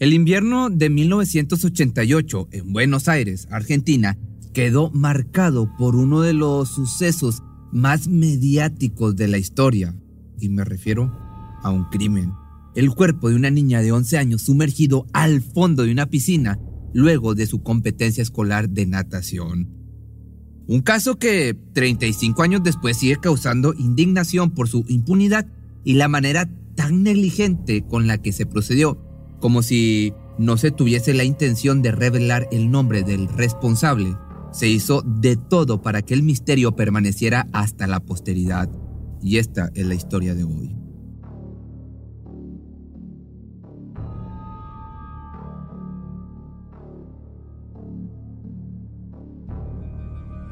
El invierno de 1988 en Buenos Aires, Argentina, quedó marcado por uno de los sucesos más mediáticos de la historia, y me refiero a un crimen. El cuerpo de una niña de 11 años sumergido al fondo de una piscina luego de su competencia escolar de natación. Un caso que 35 años después sigue causando indignación por su impunidad y la manera tan negligente con la que se procedió, como si no se tuviese la intención de revelar el nombre del responsable. Se hizo de todo para que el misterio permaneciera hasta la posteridad. Y esta es la historia de hoy.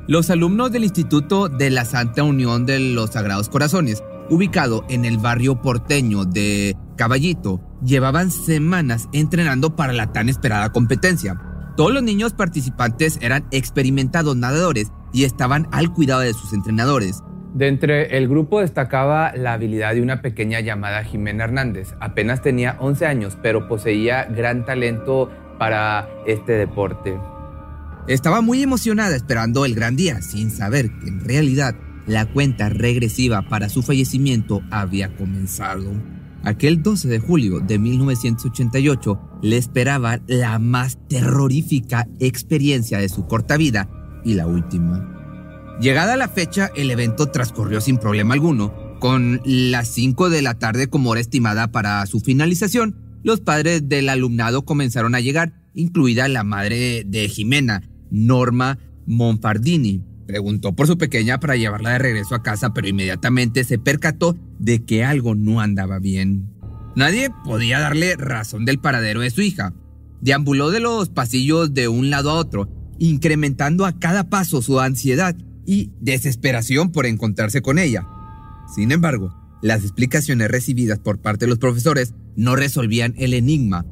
Los alumnos del Instituto de la Santa Unión de los Sagrados Corazones, ubicado en el barrio porteño de Caballito, llevaban semanas entrenando para la tan esperada competencia. Todos los niños participantes eran experimentados nadadores y estaban al cuidado de sus entrenadores. De entre el grupo destacaba la habilidad de una pequeña llamada Jimena Hernández. Apenas tenía 11 años, pero poseía gran talento para este deporte. Estaba muy emocionada esperando el gran día, sin saber que en realidad la cuenta regresiva para su fallecimiento había comenzado. Aquel 12 de julio de 1988 le esperaba la más terrorífica experiencia de su corta vida y la última. Llegada la fecha, el evento transcurrió sin problema alguno, con las 5 de la tarde como hora estimada para su finalización. Los padres del alumnado comenzaron a llegar, incluida la madre de Jimena, Norma Monfardini. Preguntó por su pequeña para llevarla de regreso a casa, pero inmediatamente se percató de que algo no andaba bien. Nadie podía darle razón del paradero de su hija. Deambuló de los pasillos de un lado a otro, incrementando a cada paso su ansiedad y desesperación por encontrarse con ella. Sin embargo, las explicaciones recibidas por parte de los profesores no resolvían el enigma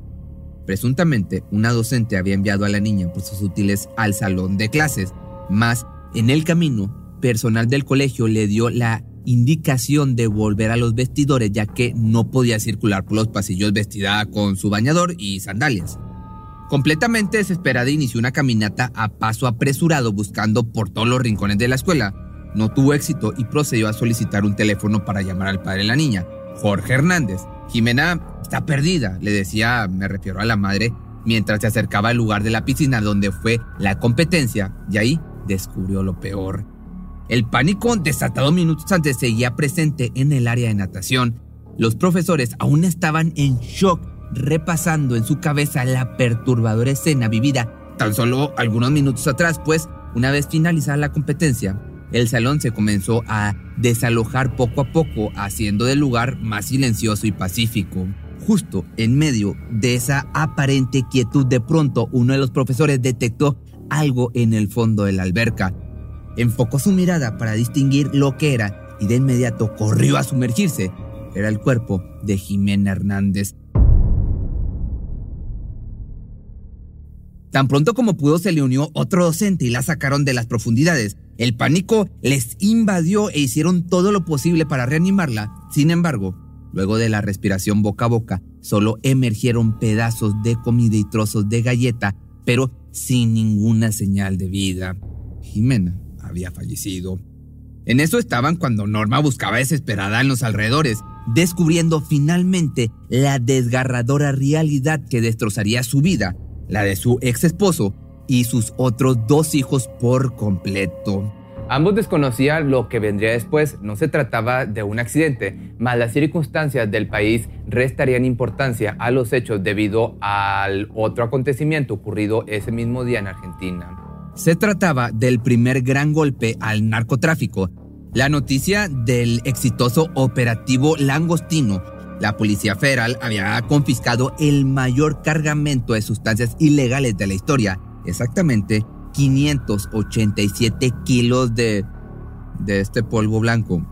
Presuntamente, una docente había enviado a la niña por sus útiles al salón de clases, mas en el camino, personal del colegio le dio la indicación de volver a los vestidores ya que no podía circular por los pasillos vestida con su bañador y sandalias. Completamente desesperada inició una caminata a paso apresurado buscando por todos los rincones de la escuela. No tuvo éxito y procedió a solicitar un teléfono para llamar al padre de la niña, Jorge Hernández, Jimena está perdida, le decía, me refiero a la madre, mientras se acercaba al lugar de la piscina donde fue la competencia, y ahí descubrió lo peor. El pánico desatado minutos antes seguía presente en el área de natación. Los profesores aún estaban en shock, repasando en su cabeza la perturbadora escena vivida tan solo algunos minutos atrás, pues una vez finalizada la competencia, el salón se comenzó a desalojar poco a poco, haciendo del lugar más silencioso y pacífico. Justo en medio de esa aparente quietud, de pronto uno de los profesores detectó algo en el fondo de la alberca. Enfocó su mirada para distinguir lo que era y de inmediato corrió a sumergirse. Era el cuerpo de Jimena Hernández. Tan pronto como pudo se le unió otro docente y la sacaron de las profundidades. El pánico les invadió e hicieron todo lo posible para reanimarla. Sin embargo, luego de la respiración boca a boca, solo emergieron pedazos de comida y trozos de galleta, pero sin ninguna señal de vida. Jimena había fallecido. En eso estaban cuando Norma buscaba desesperada en los alrededores, descubriendo finalmente la desgarradora realidad que destrozaría su vida, la de su ex esposo, y sus otros dos hijos por completo. Ambos desconocían lo que vendría después, no se trataba de un accidente, mas las circunstancias del país restarían importancia a los hechos debido al otro acontecimiento ocurrido ese mismo día en Argentina. Se trataba del primer gran golpe al narcotráfico, la noticia del exitoso operativo Langostino. La Policía Federal había confiscado el mayor cargamento de sustancias ilegales de la historia, exactamente 587 kilos de, de este polvo blanco,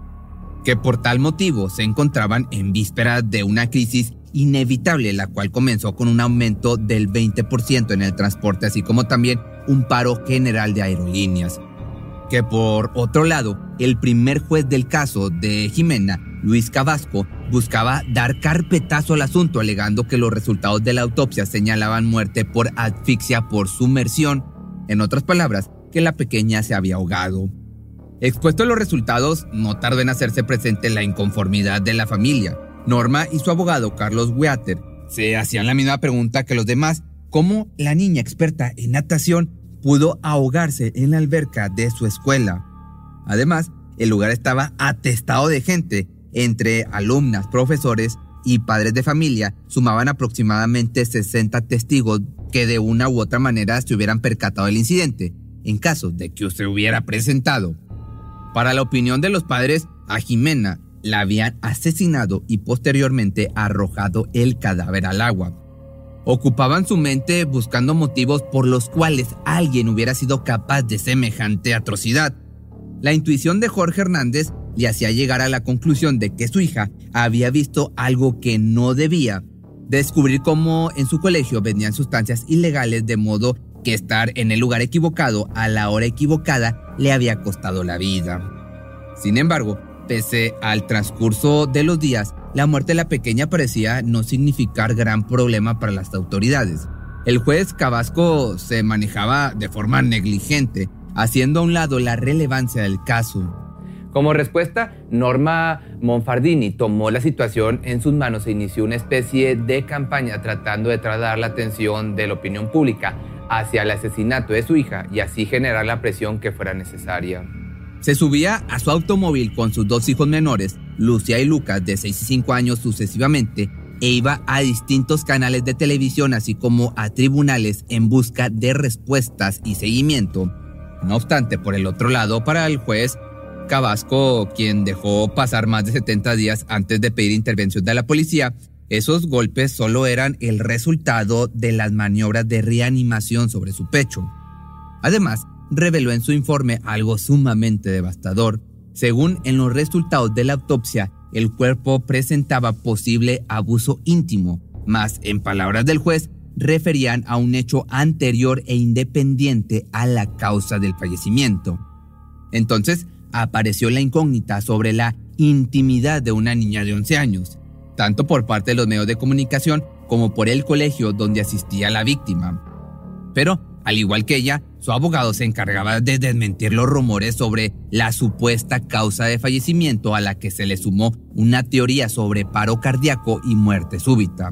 que por tal motivo se encontraban en vísperas de una crisis inevitable, la cual comenzó con un aumento del 20% en el transporte, así como también un paro general de aerolíneas. Que por otro lado, el primer juez del caso de Jimena, Luis Cabasco, buscaba dar carpetazo al asunto, alegando que los resultados de la autopsia señalaban muerte por asfixia por sumersión, en otras palabras, que la pequeña se había ahogado. Expuesto a los resultados, no tardó en hacerse presente la inconformidad de la familia. Norma y su abogado Carlos Weater se hacían la misma pregunta que los demás, ¿cómo la niña experta en natación pudo ahogarse en la alberca de su escuela? Además, el lugar estaba atestado de gente, entre alumnas, profesores y padres de familia, sumaban aproximadamente 60 testigos que de una u otra manera se hubieran percatado del incidente, en caso de que se hubiera presentado. Para la opinión de los padres, a Jimena la habían asesinado y posteriormente arrojado el cadáver al agua. Ocupaban su mente buscando motivos por los cuales alguien hubiera sido capaz de semejante atrocidad. La intuición de Jorge Hernández le hacía llegar a la conclusión de que su hija había visto algo que no debía, descubrir cómo en su colegio vendían sustancias ilegales de modo que estar en el lugar equivocado a la hora equivocada le había costado la vida. Sin embargo, Pese al transcurso de los días, la muerte de la pequeña parecía no significar gran problema para las autoridades. El juez Cabasco se manejaba de forma negligente, haciendo a un lado la relevancia del caso. Como respuesta, Norma Monfardini tomó la situación en sus manos e inició una especie de campaña tratando de trasladar la atención de la opinión pública hacia el asesinato de su hija y así generar la presión que fuera necesaria. Se subía a su automóvil con sus dos hijos menores, Lucia y Lucas, de 6 y 5 años sucesivamente, e iba a distintos canales de televisión, así como a tribunales en busca de respuestas y seguimiento. No obstante, por el otro lado, para el juez Cabasco, quien dejó pasar más de 70 días antes de pedir intervención de la policía, esos golpes solo eran el resultado de las maniobras de reanimación sobre su pecho. Además, reveló en su informe algo sumamente devastador. Según en los resultados de la autopsia, el cuerpo presentaba posible abuso íntimo, más en palabras del juez, referían a un hecho anterior e independiente a la causa del fallecimiento. Entonces, apareció la incógnita sobre la intimidad de una niña de 11 años, tanto por parte de los medios de comunicación como por el colegio donde asistía la víctima. Pero al igual que ella, su abogado se encargaba de desmentir los rumores sobre la supuesta causa de fallecimiento a la que se le sumó una teoría sobre paro cardíaco y muerte súbita.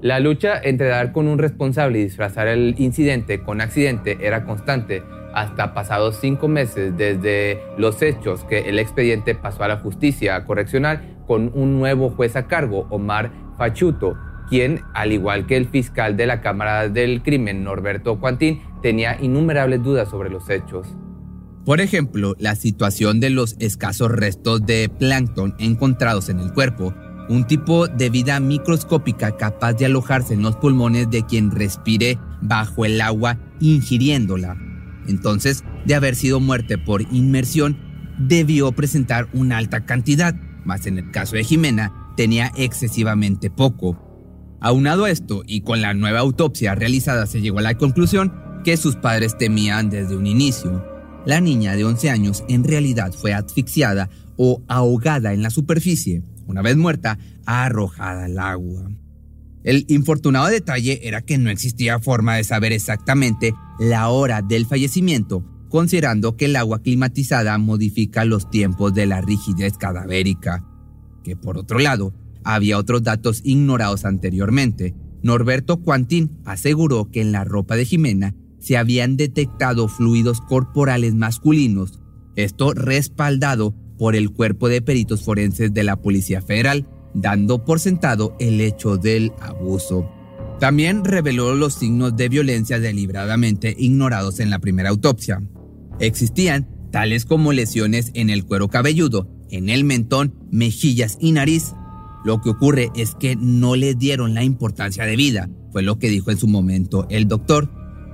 La lucha entre dar con un responsable y disfrazar el incidente con accidente era constante hasta pasados cinco meses desde los hechos que el expediente pasó a la justicia correccional con un nuevo juez a cargo, Omar Fachuto, quien, al igual que el fiscal de la Cámara del Crimen, Norberto Cuantín, tenía innumerables dudas sobre los hechos. Por ejemplo, la situación de los escasos restos de plancton encontrados en el cuerpo, un tipo de vida microscópica capaz de alojarse en los pulmones de quien respire bajo el agua ingiriéndola. Entonces, de haber sido muerte por inmersión, debió presentar una alta cantidad, mas en el caso de Jimena tenía excesivamente poco. Aunado esto y con la nueva autopsia realizada se llegó a la conclusión que sus padres temían desde un inicio. La niña de 11 años en realidad fue asfixiada o ahogada en la superficie, una vez muerta, arrojada al agua. El infortunado detalle era que no existía forma de saber exactamente la hora del fallecimiento, considerando que el agua climatizada modifica los tiempos de la rigidez cadavérica, que por otro lado había otros datos ignorados anteriormente. Norberto Quantín aseguró que en la ropa de Jimena se habían detectado fluidos corporales masculinos, esto respaldado por el cuerpo de peritos forenses de la Policía Federal, dando por sentado el hecho del abuso. También reveló los signos de violencia deliberadamente ignorados en la primera autopsia. Existían tales como lesiones en el cuero cabelludo, en el mentón, mejillas y nariz, Lo que ocurre es que no le dieron la importancia de vida, fue lo que dijo en su momento el doctor,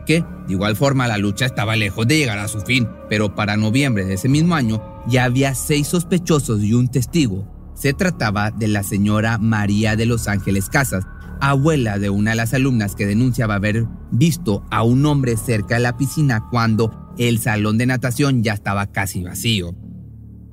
que de igual forma la lucha estaba lejos de llegar a su fin, pero para noviembre de ese mismo año ya había seis sospechosos y un testigo. Se trataba de la señora María de Los Ángeles Casas, abuela de una de las alumnas que denunciaba haber visto a un hombre cerca de la piscina cuando el salón de natación ya estaba casi vacío.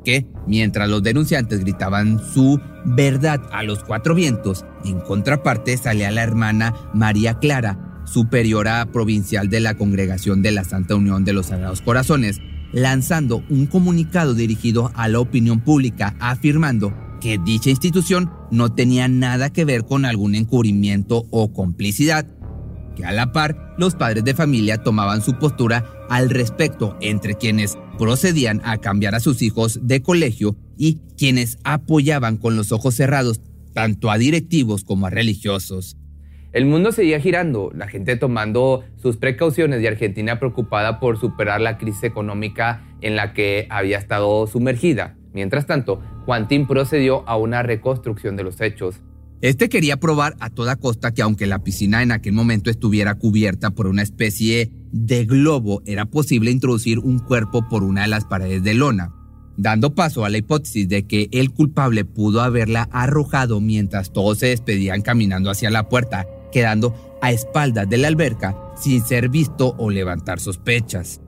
Que, mientras los denunciantes gritaban su verdad a los cuatro vientos, en contraparte salía la hermana María Clara, superiora provincial de la Congregación de la Santa Unión de los Sagrados Corazones, lanzando un comunicado dirigido a la opinión pública afirmando que dicha institución no tenía nada que ver con algún encubrimiento o complicidad, que a la par los padres de familia tomaban su postura al respecto entre quienes procedían a cambiar a sus hijos de colegio y quienes apoyaban con los ojos cerrados tanto a directivos como a religiosos. El mundo seguía girando, la gente tomando sus precauciones y Argentina preocupada por superar la crisis económica en la que había estado sumergida. Mientras tanto, Quantin procedió a una reconstrucción de los hechos. Este quería probar a toda costa que aunque la piscina en aquel momento estuviera cubierta por una especie de globo, era posible introducir un cuerpo por una de las paredes de lona, dando paso a la hipótesis de que el culpable pudo haberla arrojado mientras todos se despedían caminando hacia la puerta, quedando a espaldas de la alberca sin ser visto o levantar sospechas.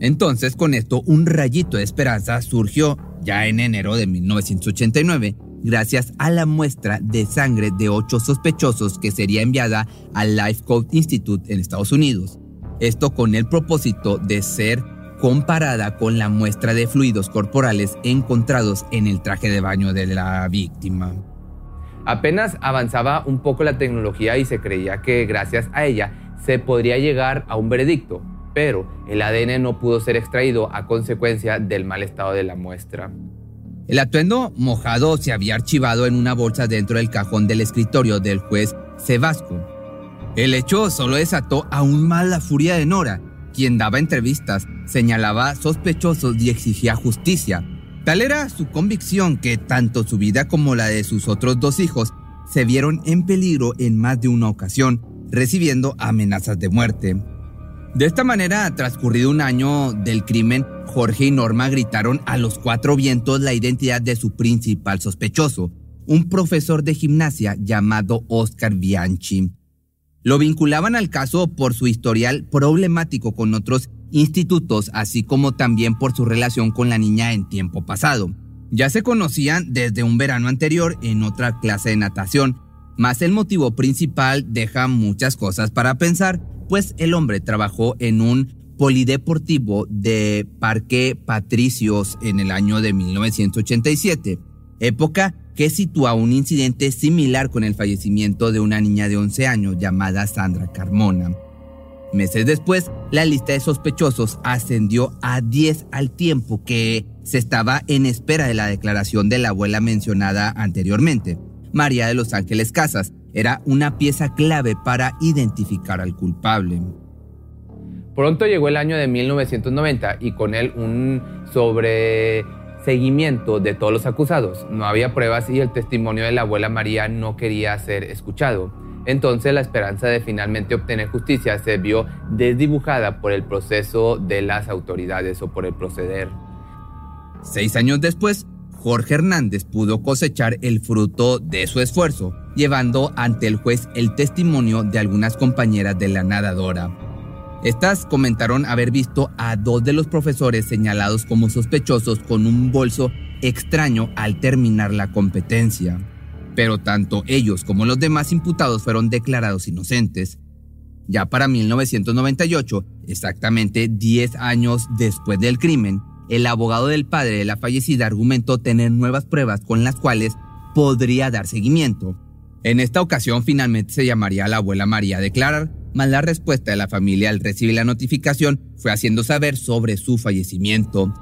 Entonces con esto un rayito de esperanza surgió ya en enero de 1989 gracias a la muestra de sangre de ocho sospechosos que sería enviada al Life Code Institute en Estados Unidos. Esto con el propósito de ser comparada con la muestra de fluidos corporales encontrados en el traje de baño de la víctima. Apenas avanzaba un poco la tecnología y se creía que gracias a ella se podría llegar a un veredicto, pero el ADN no pudo ser extraído a consecuencia del mal estado de la muestra. El atuendo mojado se había archivado en una bolsa dentro del cajón del escritorio del juez Sebasco. El hecho solo desató aún más la furia de Nora, quien daba entrevistas, señalaba sospechosos y exigía justicia. Tal era su convicción que tanto su vida como la de sus otros dos hijos se vieron en peligro en más de una ocasión, recibiendo amenazas de muerte. De esta manera, transcurrido un año del crimen, Jorge y Norma gritaron a los cuatro vientos la identidad de su principal sospechoso, un profesor de gimnasia llamado Oscar Bianchi. Lo vinculaban al caso por su historial problemático con otros institutos, así como también por su relación con la niña en tiempo pasado. Ya se conocían desde un verano anterior en otra clase de natación, mas el motivo principal deja muchas cosas para pensar, pues el hombre trabajó en un polideportivo de Parque Patricios en el año de 1987, época que sitúa un incidente similar con el fallecimiento de una niña de 11 años llamada Sandra Carmona. Meses después, la lista de sospechosos ascendió a 10 al tiempo que se estaba en espera de la declaración de la abuela mencionada anteriormente. María de los Ángeles Casas era una pieza clave para identificar al culpable. Pronto llegó el año de 1990 y con él un sobreseguimiento de todos los acusados. No había pruebas y el testimonio de la abuela María no quería ser escuchado. Entonces la esperanza de finalmente obtener justicia se vio desdibujada por el proceso de las autoridades o por el proceder. Seis años después, Jorge Hernández pudo cosechar el fruto de su esfuerzo, llevando ante el juez el testimonio de algunas compañeras de la nadadora. Estas comentaron haber visto a dos de los profesores señalados como sospechosos con un bolso extraño al terminar la competencia. Pero tanto ellos como los demás imputados fueron declarados inocentes. Ya para 1998, exactamente 10 años después del crimen, el abogado del padre de la fallecida argumentó tener nuevas pruebas con las cuales podría dar seguimiento. En esta ocasión finalmente se llamaría a la abuela María a declarar, mas la respuesta de la familia al recibir la notificación fue haciendo saber sobre su fallecimiento.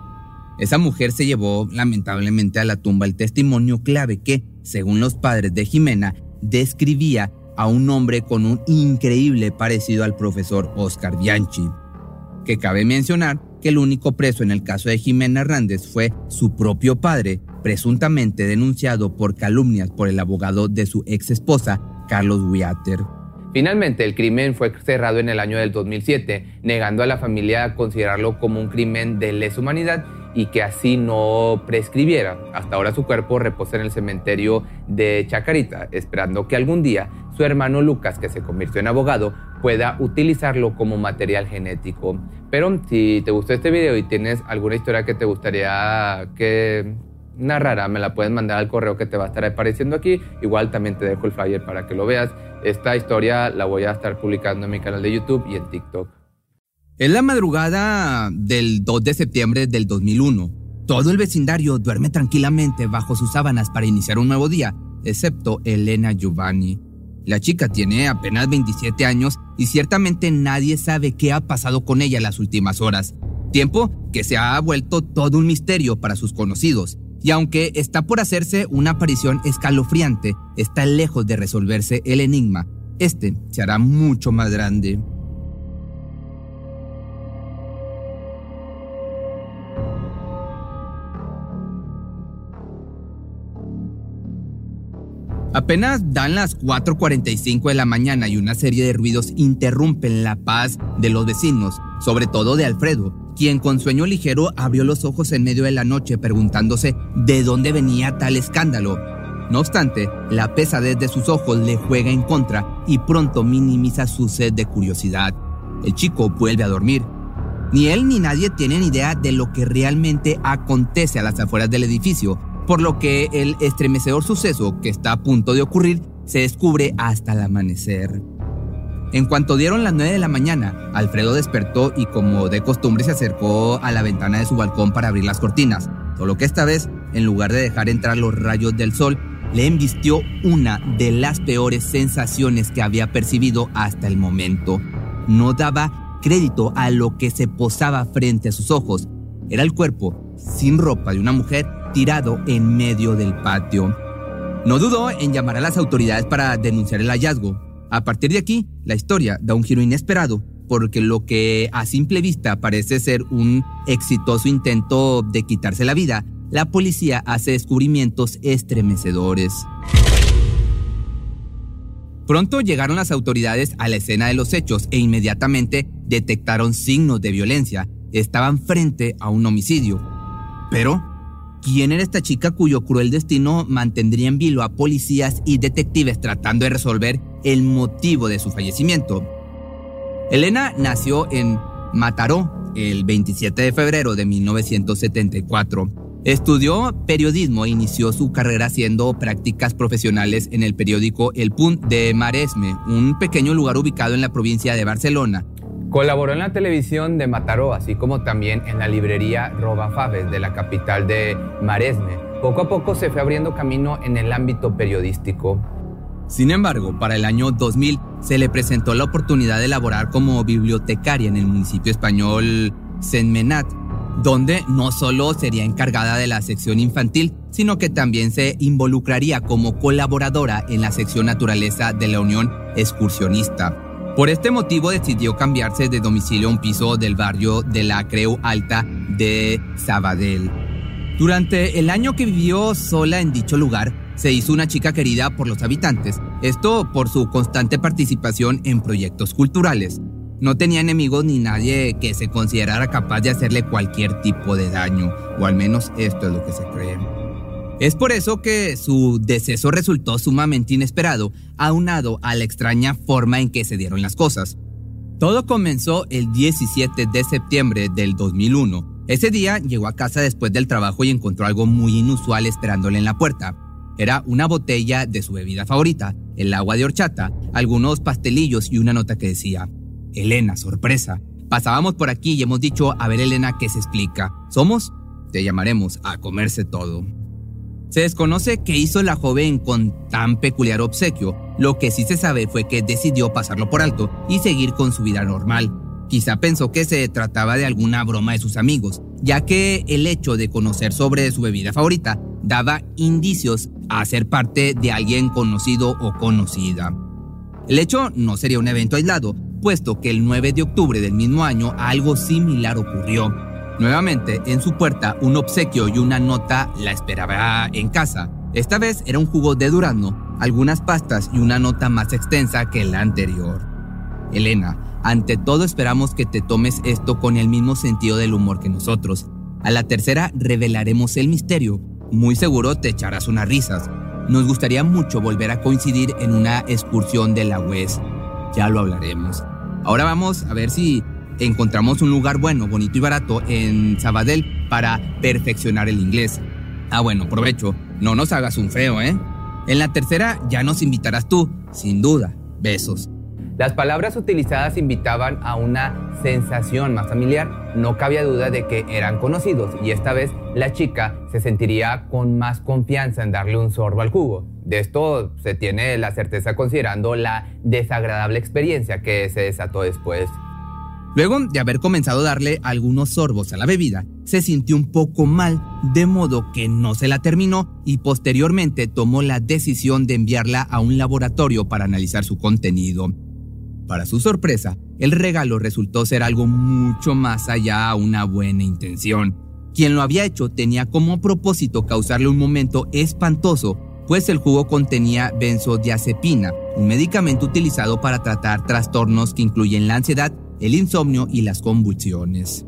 Esa mujer se llevó lamentablemente a la tumba el testimonio clave que, según los padres de Jimena, describía a un hombre con un increíble parecido al profesor Oscar Bianchi, que cabe mencionar que el único preso en el caso de Jimena Hernández fue su propio padre, presuntamente denunciado por calumnias por el abogado de su ex esposa, Carlos Wiater. Finalmente, el crimen fue cerrado en el año del 2007, negando a la familia considerarlo como un crimen de lesa humanidad y que así no prescribiera. Hasta ahora su cuerpo reposa en el cementerio de Chacarita, esperando que algún día su hermano Lucas, que se convirtió en abogado, pueda utilizarlo como material genético. Pero si te gustó este video y tienes alguna historia que te gustaría que narrara, me la puedes mandar al correo que te va a estar apareciendo aquí. Igual también te dejo el flyer para que lo veas. Esta historia la voy a estar publicando en mi canal de YouTube y en TikTok. Es la madrugada del 2 de septiembre del 2001. Todo el vecindario duerme tranquilamente bajo sus sábanas para iniciar un nuevo día, excepto Elena Giovanni. La chica tiene apenas 27 años y ciertamente nadie sabe qué ha pasado con ella las últimas horas. Tiempo que se ha vuelto todo un misterio para sus conocidos. Y aunque está por hacerse una aparición escalofriante, está lejos de resolverse el enigma. Este se hará mucho más grande. Apenas dan las 4.45 de la mañana y una serie de ruidos interrumpen la paz de los vecinos, sobre todo de Alfredo, quien con sueño ligero abrió los ojos en medio de la noche preguntándose de dónde venía tal escándalo. No obstante, la pesadez de sus ojos le juega en contra y pronto minimiza su sed de curiosidad. El chico vuelve a dormir. Ni él ni nadie tienen idea de lo que realmente acontece a las afueras del edificio, por lo que el estremecedor suceso que está a punto de ocurrir se descubre hasta el amanecer. En cuanto dieron las 9 de la mañana, Alfredo despertó y como de costumbre se acercó a la ventana de su balcón para abrir las cortinas, solo que esta vez, en lugar de dejar entrar los rayos del sol, le embistió una de las peores sensaciones que había percibido hasta el momento. No daba crédito a lo que se posaba frente a sus ojos. Era el cuerpo, sin ropa, de una mujer tirado en medio del patio. No dudó en llamar a las autoridades para denunciar el hallazgo. A partir de aquí, la historia da un giro inesperado, porque lo que a simple vista parece ser un exitoso intento de quitarse la vida, la policía hace descubrimientos estremecedores. Pronto llegaron las autoridades a la escena de los hechos e inmediatamente detectaron signos de violencia. Estaban frente a un homicidio. Pero ¿Quién era esta chica cuyo cruel destino mantendría en vilo a policías y detectives tratando de resolver el motivo de su fallecimiento? Elena nació en Mataró el 27 de febrero de 1974. Estudió periodismo e inició su carrera haciendo prácticas profesionales en el periódico El Punt de Maresme, un pequeño lugar ubicado en la provincia de Barcelona. Colaboró en la televisión de Mataró, así como también en la librería Roba Faves de la capital de Maresme. Poco a poco se fue abriendo camino en el ámbito periodístico. Sin embargo, para el año 2000 se le presentó la oportunidad de laborar como bibliotecaria en el municipio español Senmenat, donde no solo sería encargada de la sección infantil, sino que también se involucraría como colaboradora en la sección naturaleza de la Unión Excursionista. Por este motivo decidió cambiarse de domicilio a un piso del barrio de la Creu Alta de Sabadell. Durante el año que vivió sola en dicho lugar, se hizo una chica querida por los habitantes, esto por su constante participación en proyectos culturales. No tenía enemigos ni nadie que se considerara capaz de hacerle cualquier tipo de daño, o al menos esto es lo que se cree. Es por eso que su deceso resultó sumamente inesperado, aunado a la extraña forma en que se dieron las cosas. Todo comenzó el 17 de septiembre del 2001. Ese día llegó a casa después del trabajo y encontró algo muy inusual esperándole en la puerta. Era una botella de su bebida favorita, el agua de horchata, algunos pastelillos y una nota que decía, Elena, sorpresa. Pasábamos por aquí y hemos dicho, a ver Elena, ¿qué se explica? ¿Somos? Te llamaremos a comerse todo. Se desconoce qué hizo la joven con tan peculiar obsequio. Lo que sí se sabe fue que decidió pasarlo por alto y seguir con su vida normal. Quizá pensó que se trataba de alguna broma de sus amigos, ya que el hecho de conocer sobre su bebida favorita daba indicios a ser parte de alguien conocido o conocida. El hecho no sería un evento aislado, puesto que el 9 de octubre del mismo año algo similar ocurrió. Nuevamente, en su puerta, un obsequio y una nota la esperaba en casa. Esta vez era un jugo de durazno, algunas pastas y una nota más extensa que la anterior. Elena, ante todo esperamos que te tomes esto con el mismo sentido del humor que nosotros. A la tercera revelaremos el misterio. Muy seguro te echarás unas risas. Nos gustaría mucho volver a coincidir en una excursión de la UES. Ya lo hablaremos. Ahora vamos a ver si encontramos un lugar bueno, bonito y barato en Sabadell para perfeccionar el inglés. Ah, bueno, provecho. No nos hagas un feo, ¿eh? En la tercera ya nos invitarás tú, sin duda. Besos. Las palabras utilizadas invitaban a una sensación más familiar. No cabía duda de que eran conocidos y esta vez la chica se sentiría con más confianza en darle un sorbo al jugo. De esto se tiene la certeza considerando la desagradable experiencia que se desató después. Luego de haber comenzado a darle algunos sorbos a la bebida, se sintió un poco mal, de modo que no se la terminó y posteriormente tomó la decisión de enviarla a un laboratorio para analizar su contenido. Para su sorpresa, el regalo resultó ser algo mucho más allá a una buena intención. Quien lo había hecho tenía como propósito causarle un momento espantoso, pues el jugo contenía benzodiazepina, un medicamento utilizado para tratar trastornos que incluyen la ansiedad el insomnio y las convulsiones.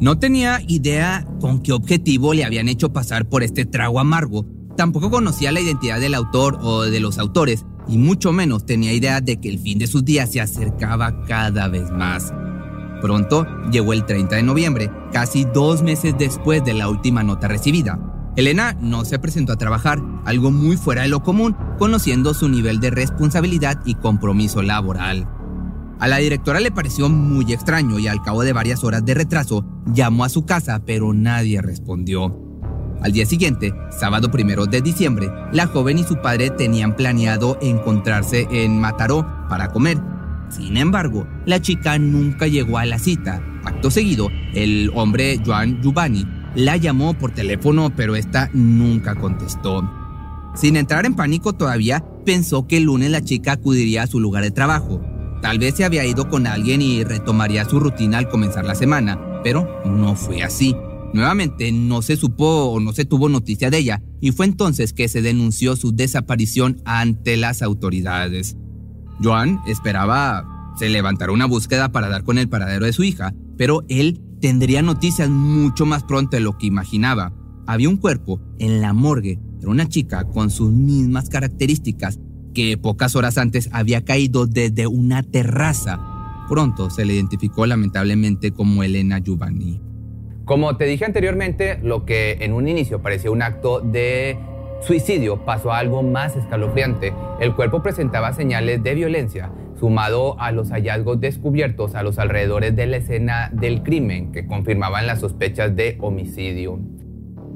No tenía idea con qué objetivo le habían hecho pasar por este trago amargo. Tampoco conocía la identidad del autor o de los autores, y mucho menos tenía idea de que el fin de sus días se acercaba cada vez más. Pronto llegó el 30 de noviembre, casi dos meses después de la última nota recibida. Elena no se presentó a trabajar, algo muy fuera de lo común, conociendo su nivel de responsabilidad y compromiso laboral. A la directora le pareció muy extraño y al cabo de varias horas de retraso llamó a su casa pero nadie respondió. Al día siguiente, sábado primero de diciembre, la joven y su padre tenían planeado encontrarse en Mataró para comer. Sin embargo, la chica nunca llegó a la cita. Acto seguido, el hombre Joan Giovanni la llamó por teléfono pero esta nunca contestó. Sin entrar en pánico todavía, pensó que el lunes la chica acudiría a su lugar de trabajo. Tal vez se había ido con alguien y retomaría su rutina al comenzar la semana, pero no fue así. Nuevamente no se supo o no se tuvo noticia de ella y fue entonces que se denunció su desaparición ante las autoridades. Joan esperaba se levantara una búsqueda para dar con el paradero de su hija, pero él tendría noticias mucho más pronto de lo que imaginaba. Había un cuerpo en la morgue, era una chica con sus mismas características que pocas horas antes había caído desde una terraza. Pronto se le identificó lamentablemente como Elena Giovanni. Como te dije anteriormente, lo que en un inicio parecía un acto de suicidio pasó a algo más escalofriante. El cuerpo presentaba señales de violencia, sumado a los hallazgos descubiertos a los alrededores de la escena del crimen que confirmaban las sospechas de homicidio.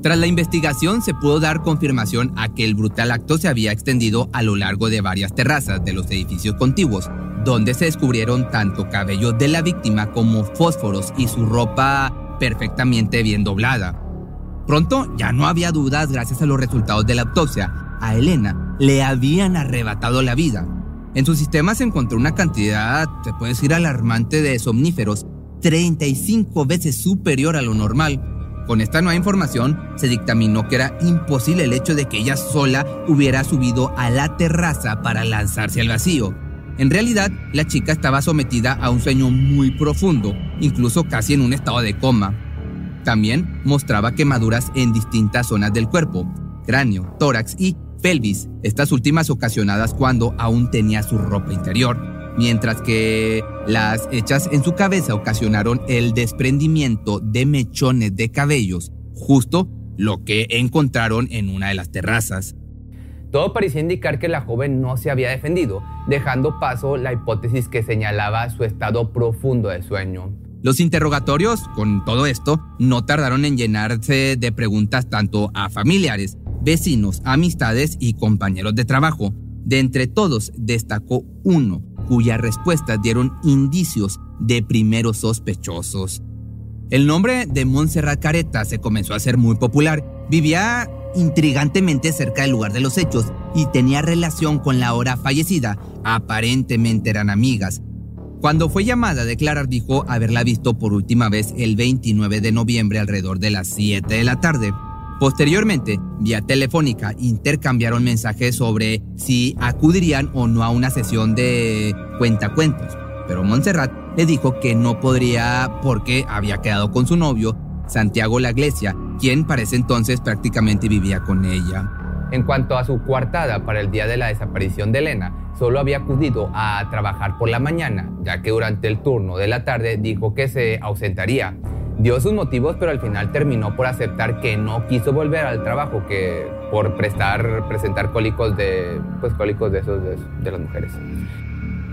Tras la investigación se pudo dar confirmación a que el brutal acto se había extendido a lo largo de varias terrazas de los edificios contiguos, donde se descubrieron tanto cabello de la víctima como fósforos y su ropa perfectamente bien doblada. Pronto ya no había dudas gracias a los resultados de la autopsia. A Elena le habían arrebatado la vida. En su sistema se encontró una cantidad, se puede decir, alarmante de somníferos, 35 veces superior a lo normal con esta nueva información, se dictaminó que era imposible el hecho de que ella sola hubiera subido a la terraza para lanzarse al vacío. En realidad, la chica estaba sometida a un sueño muy profundo, incluso casi en un estado de coma. También mostraba quemaduras en distintas zonas del cuerpo, cráneo, tórax y pelvis, estas últimas ocasionadas cuando aún tenía su ropa interior mientras que las hechas en su cabeza ocasionaron el desprendimiento de mechones de cabellos, justo lo que encontraron en una de las terrazas. Todo parecía indicar que la joven no se había defendido, dejando paso la hipótesis que señalaba su estado profundo de sueño. Los interrogatorios, con todo esto, no tardaron en llenarse de preguntas tanto a familiares, vecinos, amistades y compañeros de trabajo. De entre todos destacó uno, cuyas respuestas dieron indicios de primeros sospechosos. El nombre de Montserrat Careta se comenzó a hacer muy popular. Vivía intrigantemente cerca del lugar de los hechos y tenía relación con la hora fallecida. Aparentemente eran amigas. Cuando fue llamada a declarar dijo haberla visto por última vez el 29 de noviembre alrededor de las 7 de la tarde. Posteriormente, vía telefónica, intercambiaron mensajes sobre si acudirían o no a una sesión de cuentacuentos. Pero Montserrat le dijo que no podría porque había quedado con su novio, Santiago La Iglesia, quien para ese entonces prácticamente vivía con ella. En cuanto a su coartada para el día de la desaparición de Elena, solo había acudido a trabajar por la mañana, ya que durante el turno de la tarde dijo que se ausentaría. Dio sus motivos, pero al final terminó por aceptar que no quiso volver al trabajo, que por prestar, presentar cólicos de, pues cólicos de esos de, las mujeres.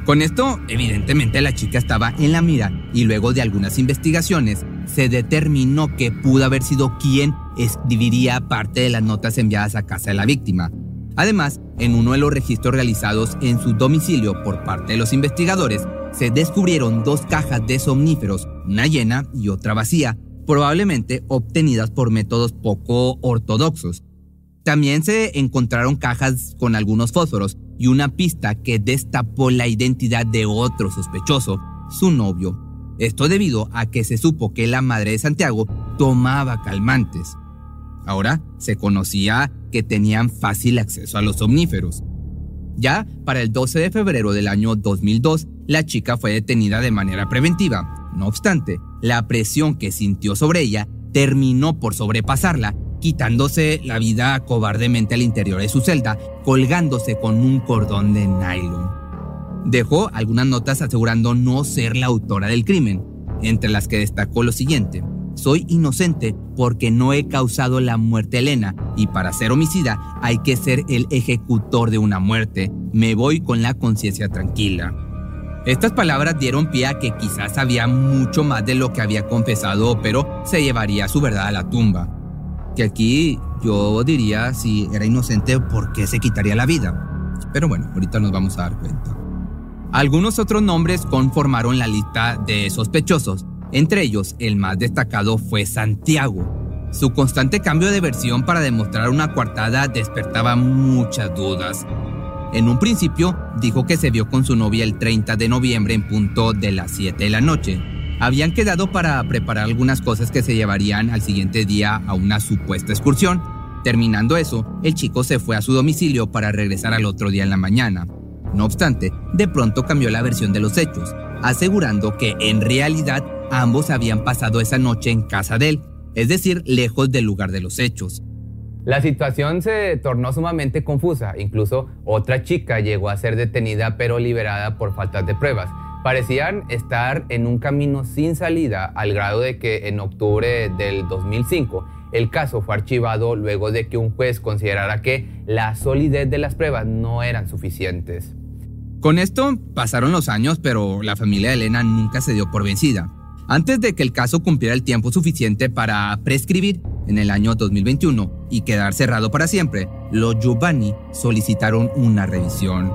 Con esto, evidentemente la chica estaba en la mira y luego de algunas investigaciones se determinó que pudo haber sido quien escribiría parte de las notas enviadas a casa de la víctima. Además, en uno de los registros realizados en su domicilio por parte de los investigadores, se descubrieron dos cajas de somníferos, una llena y otra vacía, probablemente obtenidas por métodos poco ortodoxos. También se encontraron cajas con algunos fósforos y una pista que destapó la identidad de otro sospechoso, su novio. Esto debido a que se supo que la madre de Santiago tomaba calmantes. Ahora se conocía que tenían fácil acceso a los somníferos. Ya para el 12 de febrero del año 2002, la chica fue detenida de manera preventiva. No obstante, la presión que sintió sobre ella terminó por sobrepasarla, quitándose la vida cobardemente al interior de su celda, colgándose con un cordón de nylon. Dejó algunas notas asegurando no ser la autora del crimen, entre las que destacó lo siguiente. Soy inocente porque no he causado la muerte a Elena y para ser homicida hay que ser el ejecutor de una muerte. Me voy con la conciencia tranquila. Estas palabras dieron pie a que quizás sabía mucho más de lo que había confesado, pero se llevaría su verdad a la tumba. Que aquí yo diría si era inocente, ¿por qué se quitaría la vida? Pero bueno, ahorita nos vamos a dar cuenta. Algunos otros nombres conformaron la lista de sospechosos, entre ellos, el más destacado fue Santiago. Su constante cambio de versión para demostrar una coartada despertaba muchas dudas. En un principio, dijo que se vio con su novia el 30 de noviembre en punto de las 7 de la noche. Habían quedado para preparar algunas cosas que se llevarían al siguiente día a una supuesta excursión. Terminando eso, el chico se fue a su domicilio para regresar al otro día en la mañana. No obstante, de pronto cambió la versión de los hechos, asegurando que en realidad Ambos habían pasado esa noche en casa de él, es decir, lejos del lugar de los hechos. La situación se tornó sumamente confusa, incluso otra chica llegó a ser detenida pero liberada por falta de pruebas. Parecían estar en un camino sin salida al grado de que en octubre del 2005 el caso fue archivado luego de que un juez considerara que la solidez de las pruebas no eran suficientes. Con esto pasaron los años, pero la familia de Elena nunca se dio por vencida. Antes de que el caso cumpliera el tiempo suficiente para prescribir en el año 2021 y quedar cerrado para siempre, los Giovanni solicitaron una revisión.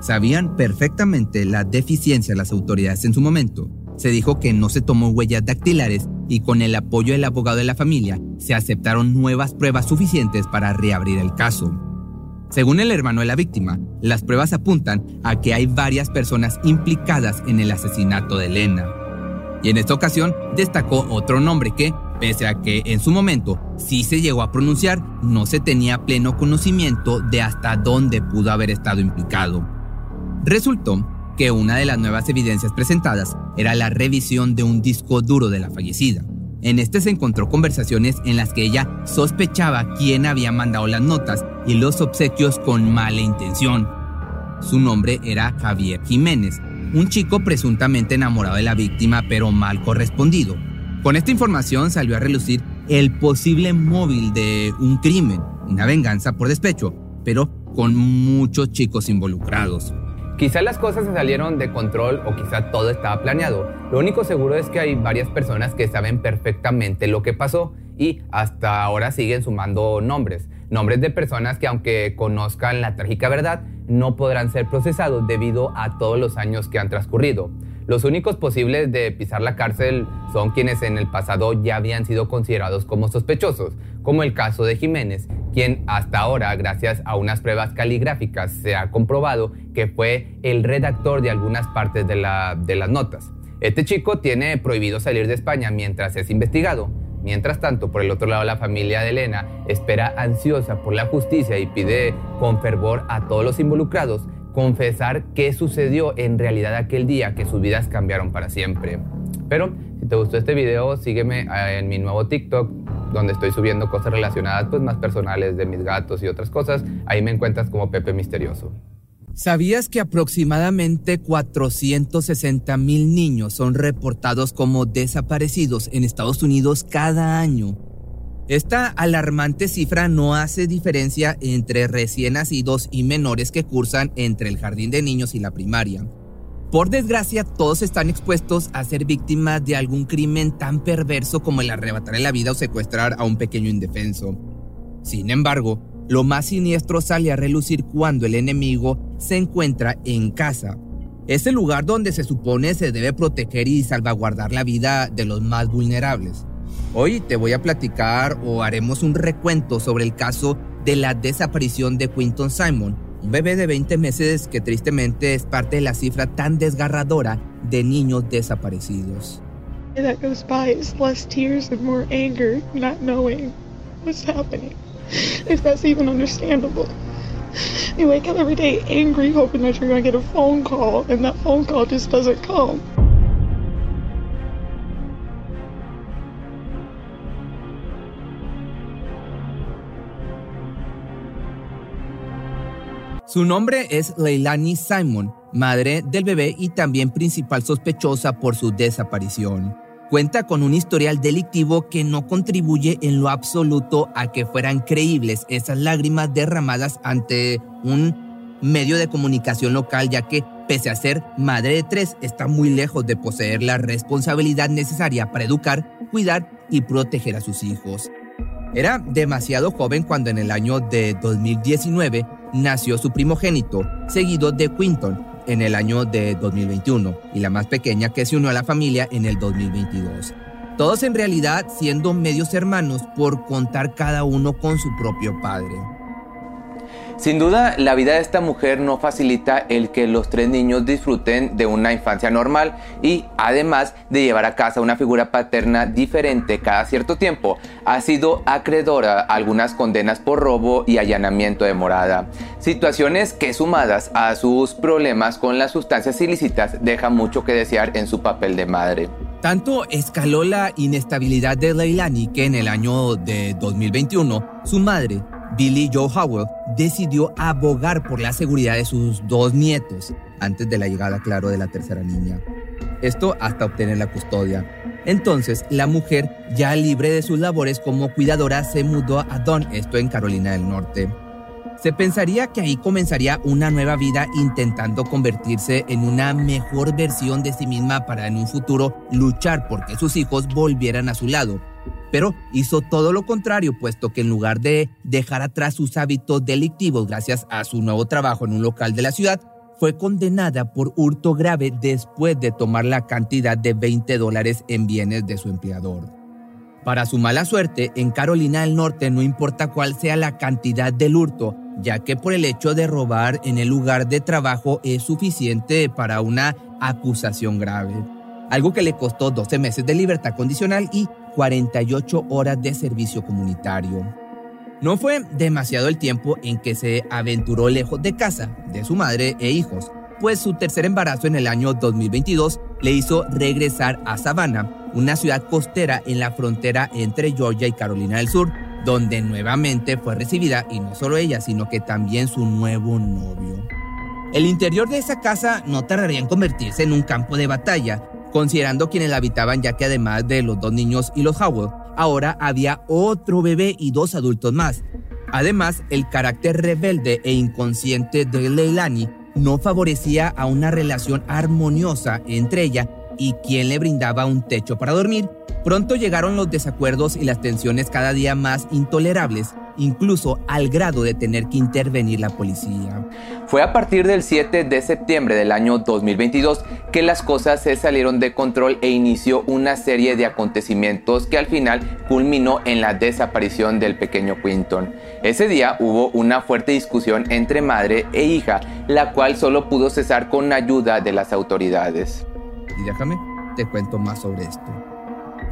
Sabían perfectamente la deficiencia de las autoridades en su momento. Se dijo que no se tomó huellas dactilares y con el apoyo del abogado de la familia se aceptaron nuevas pruebas suficientes para reabrir el caso. Según el hermano de la víctima, las pruebas apuntan a que hay varias personas implicadas en el asesinato de Elena. Y en esta ocasión destacó otro nombre que, pese a que en su momento sí se llegó a pronunciar, no se tenía pleno conocimiento de hasta dónde pudo haber estado implicado. Resultó que una de las nuevas evidencias presentadas era la revisión de un disco duro de la fallecida. En este se encontró conversaciones en las que ella sospechaba quién había mandado las notas y los obsequios con mala intención. Su nombre era Javier Jiménez, un chico presuntamente enamorado de la víctima pero mal correspondido. Con esta información salió a relucir el posible móvil de un crimen, una venganza por despecho, pero con muchos chicos involucrados. Quizá las cosas se salieron de control o quizá todo estaba planeado. Lo único seguro es que hay varias personas que saben perfectamente lo que pasó y hasta ahora siguen sumando nombres. Nombres de personas que aunque conozcan la trágica verdad, no podrán ser procesados debido a todos los años que han transcurrido. Los únicos posibles de pisar la cárcel son quienes en el pasado ya habían sido considerados como sospechosos, como el caso de Jiménez, quien hasta ahora, gracias a unas pruebas caligráficas, se ha comprobado que fue el redactor de algunas partes de, de las notas. Este chico tiene prohibido salir de España mientras es investigado. Mientras tanto, por el otro lado, la familia de Elena espera ansiosa por la justicia y pide con fervor a todos los involucrados confesar qué sucedió en realidad aquel día que sus vidas cambiaron para siempre. Pero si te gustó este video, sígueme eh, en mi nuevo TikTok donde estoy subiendo cosas relacionadas pues más personales de mis gatos y otras cosas. Ahí me encuentras como Pepe Misterioso. ¿Sabías que aproximadamente 460 mil niños son reportados como desaparecidos en Estados Unidos cada año? Esta alarmante cifra no hace diferencia entre recién nacidos y menores que cursan entre el jardín de niños y la primaria. Por desgracia, todos están expuestos a ser víctimas de algún crimen tan perverso como el arrebatarle la vida o secuestrar a un pequeño indefenso. Sin embargo, lo más siniestro sale a relucir cuando el enemigo se encuentra en casa. Es el lugar donde se supone se debe proteger y salvaguardar la vida de los más vulnerables. Hoy te voy a platicar o haremos un recuento sobre el caso de la desaparición de Quinton Simon, un bebé de 20 meses que tristemente es parte de la cifra tan desgarradora de niños desaparecidos. That goes by is less tears and more anger, not knowing what's happening. If that's even understandable. You wake up every day angry, hoping that you're going to get a phone call, and that phone call just doesn't come. Su nombre es Leilani Simon, madre del bebé y también principal sospechosa por su desaparición. Cuenta con un historial delictivo que no contribuye en lo absoluto a que fueran creíbles esas lágrimas derramadas ante un medio de comunicación local, ya que, pese a ser madre de tres, está muy lejos de poseer la responsabilidad necesaria para educar, cuidar y proteger a sus hijos. Era demasiado joven cuando en el año de 2019 nació su primogénito, seguido de Quinton en el año de 2021 y la más pequeña que se unió a la familia en el 2022. Todos en realidad siendo medios hermanos por contar cada uno con su propio padre. Sin duda, la vida de esta mujer no facilita el que los tres niños disfruten de una infancia normal y, además de llevar a casa una figura paterna diferente cada cierto tiempo, ha sido acreedora a algunas condenas por robo y allanamiento de morada. Situaciones que sumadas a sus problemas con las sustancias ilícitas dejan mucho que desear en su papel de madre. Tanto escaló la inestabilidad de Leilani que en el año de 2021 su madre Billy Joe Howell decidió abogar por la seguridad de sus dos nietos antes de la llegada, claro, de la tercera niña. Esto hasta obtener la custodia. Entonces, la mujer, ya libre de sus labores como cuidadora, se mudó a Don, esto en Carolina del Norte. Se pensaría que ahí comenzaría una nueva vida intentando convertirse en una mejor versión de sí misma para en un futuro luchar porque sus hijos volvieran a su lado pero hizo todo lo contrario, puesto que en lugar de dejar atrás sus hábitos delictivos gracias a su nuevo trabajo en un local de la ciudad, fue condenada por hurto grave después de tomar la cantidad de 20 dólares en bienes de su empleador. Para su mala suerte, en Carolina del Norte no importa cuál sea la cantidad del hurto, ya que por el hecho de robar en el lugar de trabajo es suficiente para una acusación grave, algo que le costó 12 meses de libertad condicional y 48 horas de servicio comunitario. No fue demasiado el tiempo en que se aventuró lejos de casa, de su madre e hijos, pues su tercer embarazo en el año 2022 le hizo regresar a Savannah, una ciudad costera en la frontera entre Georgia y Carolina del Sur, donde nuevamente fue recibida y no solo ella, sino que también su nuevo novio. El interior de esa casa no tardaría en convertirse en un campo de batalla, considerando quienes la habitaban ya que además de los dos niños y los Howell, ahora había otro bebé y dos adultos más. Además, el carácter rebelde e inconsciente de Leilani no favorecía a una relación armoniosa entre ella y quien le brindaba un techo para dormir. Pronto llegaron los desacuerdos y las tensiones cada día más intolerables, incluso al grado de tener que intervenir la policía. Fue a partir del 7 de septiembre del año 2022 que las cosas se salieron de control e inició una serie de acontecimientos que al final culminó en la desaparición del pequeño Quinton. Ese día hubo una fuerte discusión entre madre e hija, la cual solo pudo cesar con ayuda de las autoridades. Y déjame, te cuento más sobre esto.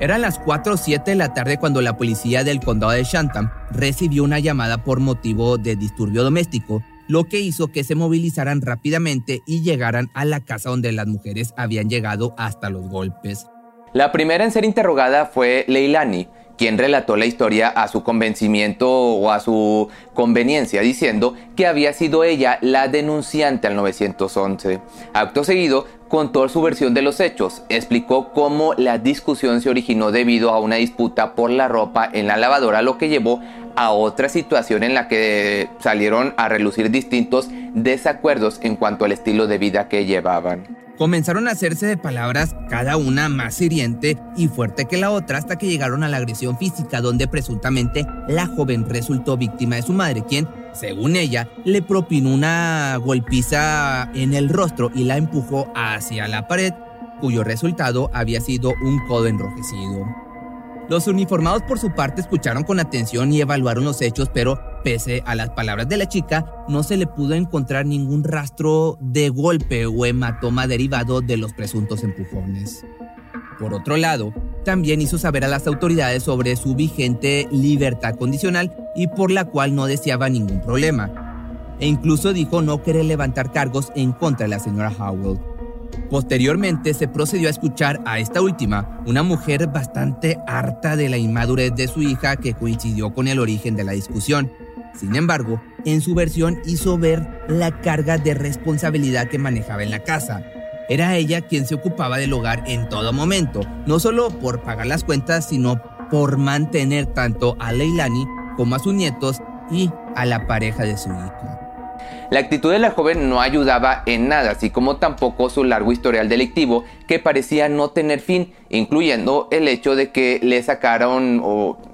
Eran las 4 o 7 de la tarde cuando la policía del condado de Shantam recibió una llamada por motivo de disturbio doméstico, lo que hizo que se movilizaran rápidamente y llegaran a la casa donde las mujeres habían llegado hasta los golpes. La primera en ser interrogada fue Leilani, quien relató la historia a su convencimiento o a su conveniencia, diciendo que había sido ella la denunciante al 911. Acto seguido, contó su versión de los hechos, explicó cómo la discusión se originó debido a una disputa por la ropa en la lavadora, lo que llevó a otra situación en la que salieron a relucir distintos desacuerdos en cuanto al estilo de vida que llevaban. Comenzaron a hacerse de palabras cada una más hiriente y fuerte que la otra hasta que llegaron a la agresión física donde presuntamente la joven resultó víctima de su madre, quien, según ella, le propinó una golpiza en el rostro y la empujó hacia la pared, cuyo resultado había sido un codo enrojecido. Los uniformados por su parte escucharon con atención y evaluaron los hechos, pero pese a las palabras de la chica, no se le pudo encontrar ningún rastro de golpe o hematoma derivado de los presuntos empujones. Por otro lado, también hizo saber a las autoridades sobre su vigente libertad condicional y por la cual no deseaba ningún problema. E incluso dijo no querer levantar cargos en contra de la señora Howell. Posteriormente se procedió a escuchar a esta última, una mujer bastante harta de la inmadurez de su hija que coincidió con el origen de la discusión. Sin embargo, en su versión hizo ver la carga de responsabilidad que manejaba en la casa. Era ella quien se ocupaba del hogar en todo momento, no solo por pagar las cuentas, sino por mantener tanto a Leilani como a sus nietos y a la pareja de su hija. La actitud de la joven no ayudaba en nada, así como tampoco su largo historial delictivo que parecía no tener fin, incluyendo el hecho de que le sacaron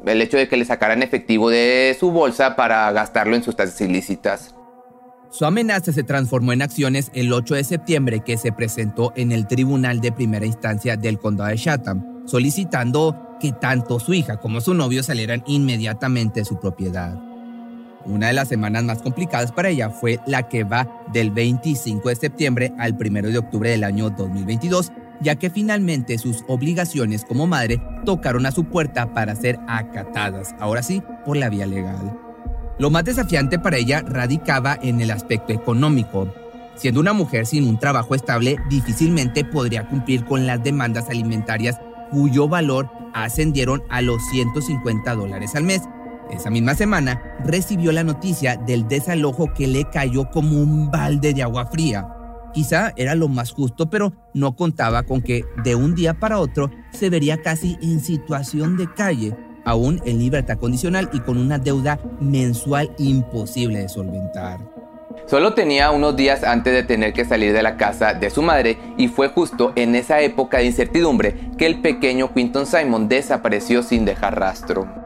el hecho de que le sacaran efectivo de su bolsa para gastarlo en sustancias ilícitas. Su amenaza se transformó en acciones el 8 de septiembre que se presentó en el Tribunal de Primera Instancia del Condado de Chatham, solicitando que tanto su hija como su novio salieran inmediatamente de su propiedad. Una de las semanas más complicadas para ella fue la que va del 25 de septiembre al 1 de octubre del año 2022, ya que finalmente sus obligaciones como madre tocaron a su puerta para ser acatadas, ahora sí, por la vía legal. Lo más desafiante para ella radicaba en el aspecto económico. Siendo una mujer sin un trabajo estable, difícilmente podría cumplir con las demandas alimentarias cuyo valor ascendieron a los 150 dólares al mes, esa misma semana recibió la noticia del desalojo que le cayó como un balde de agua fría. Quizá era lo más justo, pero no contaba con que de un día para otro se vería casi en situación de calle, aún en libertad condicional y con una deuda mensual imposible de solventar. Solo tenía unos días antes de tener que salir de la casa de su madre y fue justo en esa época de incertidumbre que el pequeño Quinton Simon desapareció sin dejar rastro.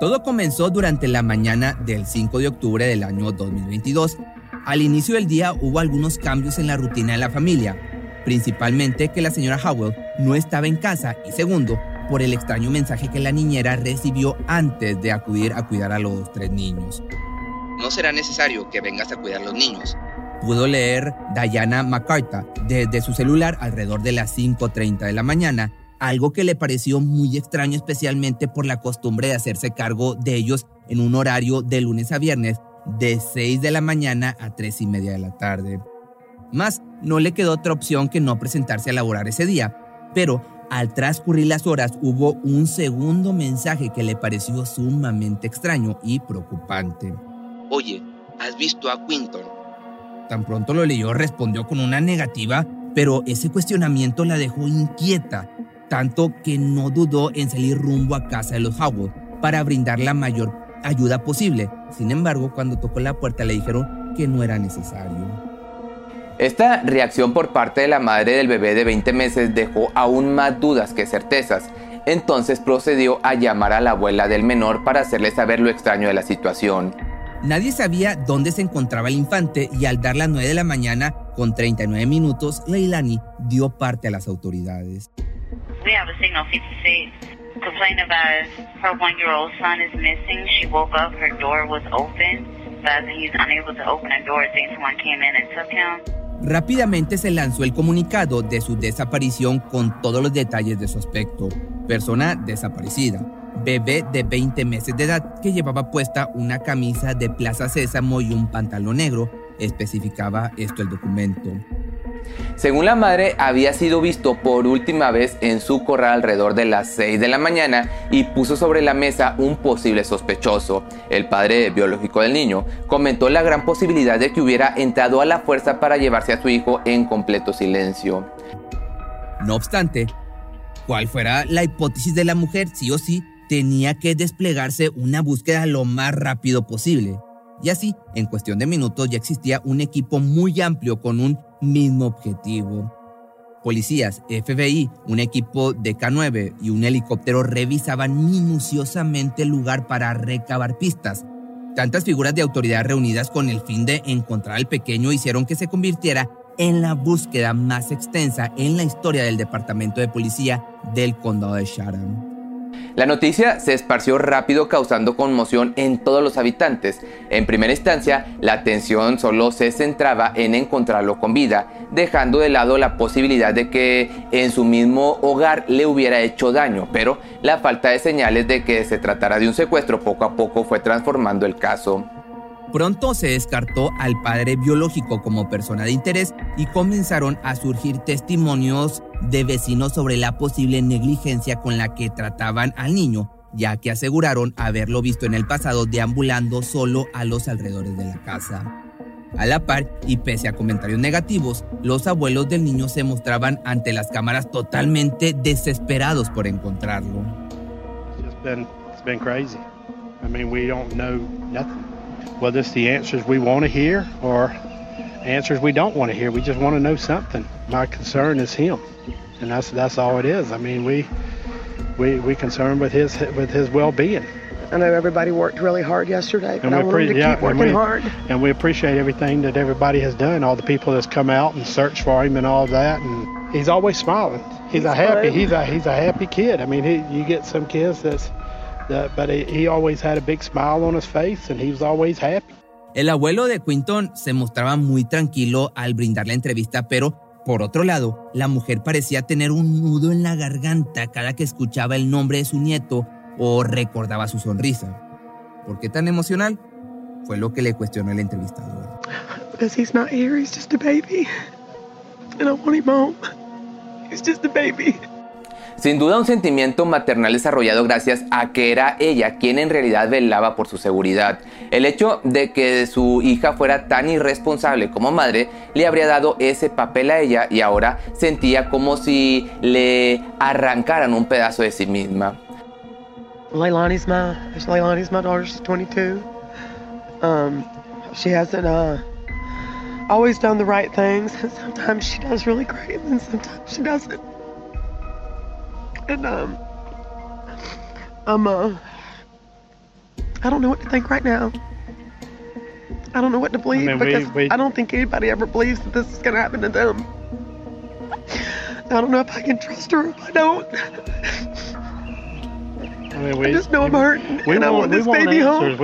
Todo comenzó durante la mañana del 5 de octubre del año 2022. Al inicio del día hubo algunos cambios en la rutina de la familia, principalmente que la señora Howell no estaba en casa y segundo, por el extraño mensaje que la niñera recibió antes de acudir a cuidar a los tres niños. No será necesario que vengas a cuidar a los niños. Pudo leer Diana McCarthy desde su celular alrededor de las 5.30 de la mañana algo que le pareció muy extraño especialmente por la costumbre de hacerse cargo de ellos en un horario de lunes a viernes de 6 de la mañana a 3 y media de la tarde. Más, no le quedó otra opción que no presentarse a laborar ese día, pero al transcurrir las horas hubo un segundo mensaje que le pareció sumamente extraño y preocupante. Oye, ¿has visto a Quinton? Tan pronto lo leyó respondió con una negativa, pero ese cuestionamiento la dejó inquieta tanto que no dudó en salir rumbo a casa de los Howard para brindar la mayor ayuda posible. Sin embargo, cuando tocó la puerta le dijeron que no era necesario. Esta reacción por parte de la madre del bebé de 20 meses dejó aún más dudas que certezas. entonces procedió a llamar a la abuela del menor para hacerle saber lo extraño de la situación. Nadie sabía dónde se encontraba el infante y al dar las 9 de la mañana, con 39 minutos, Leilani dio parte a las autoridades. We have a signal 56 complaining about her one-year-old son is missing. She woke up, her door was open, but he's unable to open door. Think someone came in and took him. Rápidamente se lanzó el comunicado de su desaparición con todos los detalles de su aspecto. Persona desaparecida. Bebé de 20 meses de edad que llevaba puesta una camisa de Plaza Sésamo y un pantalón negro. Especificaba esto el documento. Según la madre, había sido visto por última vez en su corral alrededor de las 6 de la mañana y puso sobre la mesa un posible sospechoso. El padre biológico del niño comentó la gran posibilidad de que hubiera entrado a la fuerza para llevarse a su hijo en completo silencio. No obstante, cual fuera la hipótesis de la mujer, sí o sí, tenía que desplegarse una búsqueda lo más rápido posible. Y así, en cuestión de minutos ya existía un equipo muy amplio con un mismo objetivo. Policías, FBI, un equipo de K9 y un helicóptero revisaban minuciosamente el lugar para recabar pistas. Tantas figuras de autoridad reunidas con el fin de encontrar al pequeño hicieron que se convirtiera en la búsqueda más extensa en la historia del Departamento de Policía del Condado de Chatham. La noticia se esparció rápido causando conmoción en todos los habitantes. En primera instancia, la atención solo se centraba en encontrarlo con vida, dejando de lado la posibilidad de que en su mismo hogar le hubiera hecho daño, pero la falta de señales de que se tratara de un secuestro poco a poco fue transformando el caso. Pronto se descartó al padre biológico como persona de interés y comenzaron a surgir testimonios de vecinos sobre la posible negligencia con la que trataban al niño, ya que aseguraron haberlo visto en el pasado deambulando solo a los alrededores de la casa. A la par, y pese a comentarios negativos, los abuelos del niño se mostraban ante las cámaras totalmente desesperados por encontrarlo. It's been, crazy. I mean, we don't know nothing. Whether it's the answers we want to hear or answers we don't want to hear, we just want to know something. My concern is him, and that's that's all it is. I mean, we we we concerned with his with his well-being. I know everybody worked really hard yesterday, but I want to yeah, keep working and we, hard. And we appreciate everything that everybody has done, all the people that's come out and searched for him and all that. And he's always smiling. He's, he's a happy. Fun. He's a he's a happy kid. I mean, he, you get some kids that's, that, but he, he always had a big smile on his face, and he was always happy. El abuelo de Quinton se mostraba muy tranquilo al brindar la entrevista, pero por otro lado, la mujer parecía tener un nudo en la garganta cada que escuchaba el nombre de su nieto o recordaba su sonrisa. ¿Por qué tan emocional? Fue lo que le cuestionó el entrevistador. Because he's not here, he's just a baby. And I want him home. He's just a baby. Sin duda un sentimiento maternal desarrollado gracias a que era ella quien en realidad velaba por su seguridad. El hecho de que su hija fuera tan irresponsable como madre le habría dado ese papel a ella y ahora sentía como si le arrancaran un pedazo de sí misma. Leilani's my, Leilani's my daughter's 22. Um, she hasn't uh, always done the right things. Sometimes she does really great, and sometimes she doesn't. And um, I'm uh, I don't know what to think right now. I don't know what to believe I mean, because we, we, I don't think anybody ever believes that this is going to happen to them. I don't know if I can trust her if I don't. I mean, we, I just know I'm hurting and I want this baby home.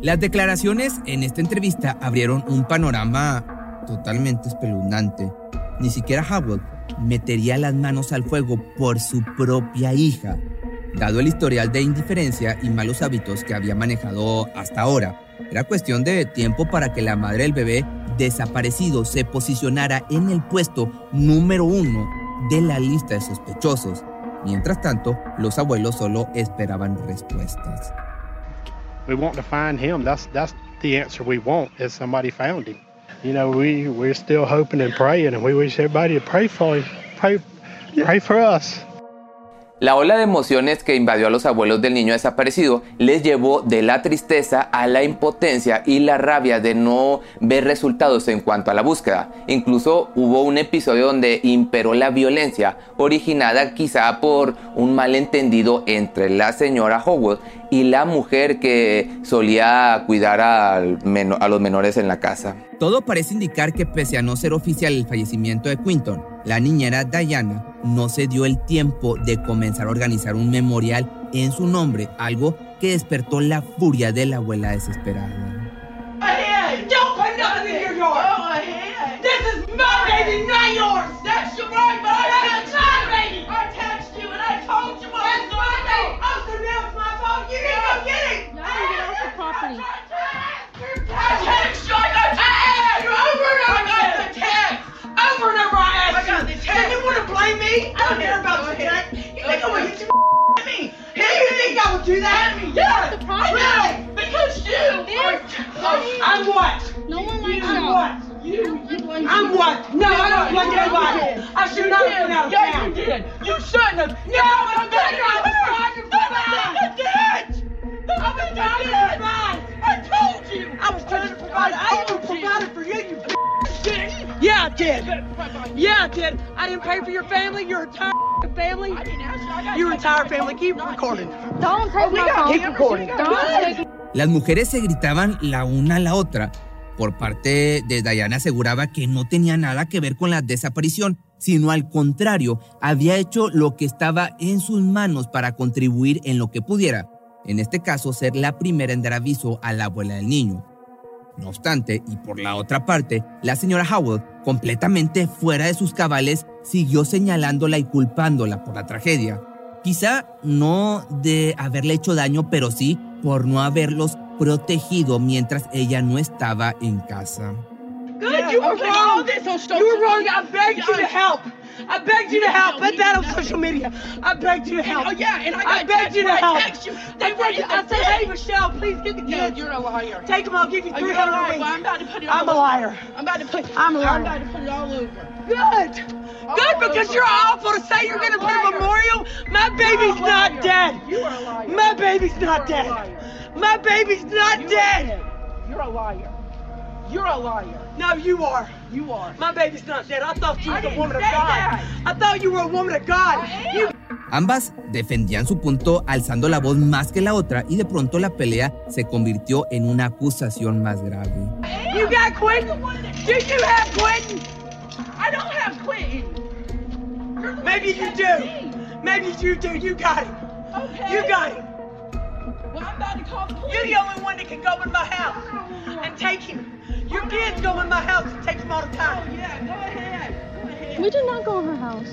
Las declaraciones en esta entrevista abrieron un panorama totalmente espeluznante. Ni siquiera Howard metería las manos al fuego por su propia hija, dado el historial de indiferencia y malos hábitos que había manejado hasta ahora. Era cuestión de tiempo para que la madre del bebé desaparecido se posicionara en el puesto número uno de la lista de sospechosos. Mientras tanto, los abuelos solo esperaban respuestas. We want to find him. That's that's the answer we want. Him. You know, we we're still hoping and praying, and we wish everybody to pray for pray, pray for us. La ola de emociones que invadió a los abuelos del niño desaparecido les llevó de la tristeza a la impotencia y la rabia de no ver resultados en cuanto a la búsqueda. Incluso hubo un episodio donde imperó la violencia, originada quizá por un malentendido entre la señora Howard y la mujer que solía cuidar a los menores en la casa. Todo parece indicar que pese a no ser oficial el fallecimiento de Quinton, la niñera Diana no se dio el tiempo de comenzar a organizar un memorial en su nombre, algo que despertó la furia de la abuela desesperada. To blame me? I don't care about you, Jack. You think I'm gonna hit you at me? Hey, you think I would do that? Yeah, really? Because you. Oh, I'm what? No one likes I'm you. what? You, I'm what? No, I don't blame anybody. I should not have been out of town. you did. You shouldn't have. No, I'm not. I was trying to provide. I did. I was trying to provide. I told you. I was trying to provide. I even provided for you, you bitch. Yeah, I did. Yeah, I did. I didn't pay for your family, your entire family. I didn't ask you. I got your entire family. Keep recording. Don't take my phone. keep recording. Don't take Las mujeres se gritaban la una a la otra. Por parte de Diana aseguraba que no tenía nada que ver con la desaparición, sino al contrario, había hecho lo que estaba en sus manos para contribuir en lo que pudiera. En este caso, ser la primera en dar aviso a la abuela del niño. No obstante, y por la otra parte, la señora Howard, completamente fuera de sus cabales, siguió señalándola y culpándola por la tragedia. Quizá no de haberle hecho daño, pero sí por no haberlos protegido mientras ella no estaba en casa. Good, you were wrong. You were wrong. I begged you to help. I begged you to help. Put that on social media. I begged you to help. Oh yeah, and I, begged you to help. They were, I said, hey Michelle, please get the kids. you're a liar. Take them. I'll give you 300 a week. I'm about to put it I'm a liar. I'm about to put. I'm a liar. I'm about to put it all over. Good. Good, because you're awful to say you're going to put a memorial. My baby's not dead. You are a liar. My baby's not dead. My baby's not dead. You're a liar. You're a liar. No, you are. You are. My baby's not dead. I thought you were a woman of God. I thought you were a woman of God. You Ambas defendían su punto alzando la voz más que la otra y de pronto la pelea se convirtió en una acusación más grave. You got Quentin? Do you have Quentin? I don't have Quentin. Maybe you do. Maybe you do. You got him. Okay. You got him. Well, I'm about to call the police. You're the only one that can go in my house and take him. Your kids go in my house and take him all the time. Oh, yeah. Go ahead. Go ahead. We did not go in her house.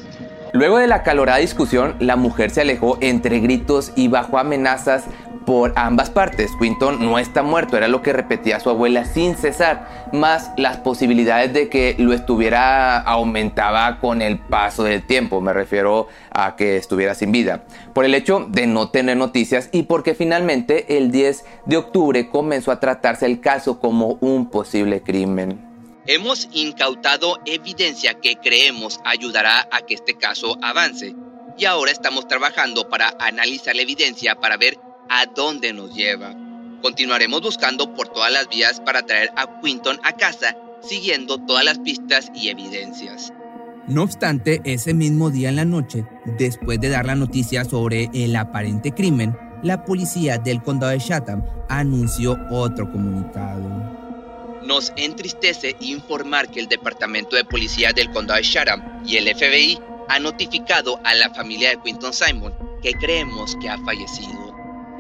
Luego de la calorada discusión, la mujer se alejó entre gritos y bajo amenazas por ambas partes. Quinton no está muerto, era lo que repetía su abuela sin cesar, más las posibilidades de que lo estuviera aumentaba con el paso del tiempo, me refiero a que estuviera sin vida, por el hecho de no tener noticias y porque finalmente el 10 de octubre comenzó a tratarse el caso como un posible crimen. Hemos incautado evidencia que creemos ayudará a que este caso avance y ahora estamos trabajando para analizar la evidencia para ver a dónde nos lleva. Continuaremos buscando por todas las vías para traer a Quinton a casa, siguiendo todas las pistas y evidencias. No obstante, ese mismo día en la noche, después de dar la noticia sobre el aparente crimen, la policía del condado de Chatham anunció otro comunicado. Nos entristece informar que el Departamento de Policía del Condado de Chatham y el FBI han notificado a la familia de Quinton Simon que creemos que ha fallecido.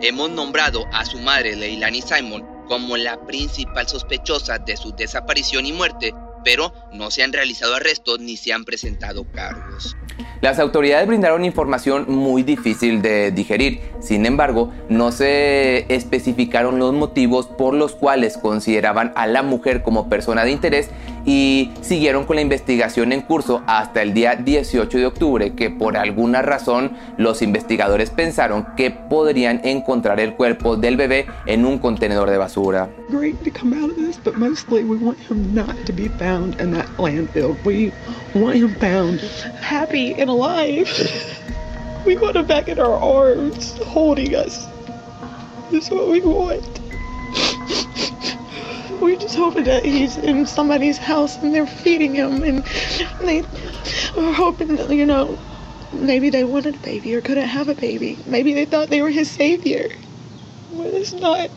Hemos nombrado a su madre Leilani Simon como la principal sospechosa de su desaparición y muerte, pero no se han realizado arrestos ni se han presentado cargos. Las autoridades brindaron información muy difícil de digerir, sin embargo, no se especificaron los motivos por los cuales consideraban a la mujer como persona de interés y siguieron con la investigación en curso hasta el día 18 de octubre, que por alguna razón los investigadores pensaron que podrían encontrar el cuerpo del bebé en un contenedor de basura. great to come out of this, but mostly we want him not to be found in that landfill. We want him found happy and alive. We want him back in our arms, holding us. That's what we want. We're just hoping that he's in somebody's house and they're feeding him and they are hoping that, you know, maybe they wanted a baby or couldn't have a baby. Maybe they thought they were his savior. But it's not.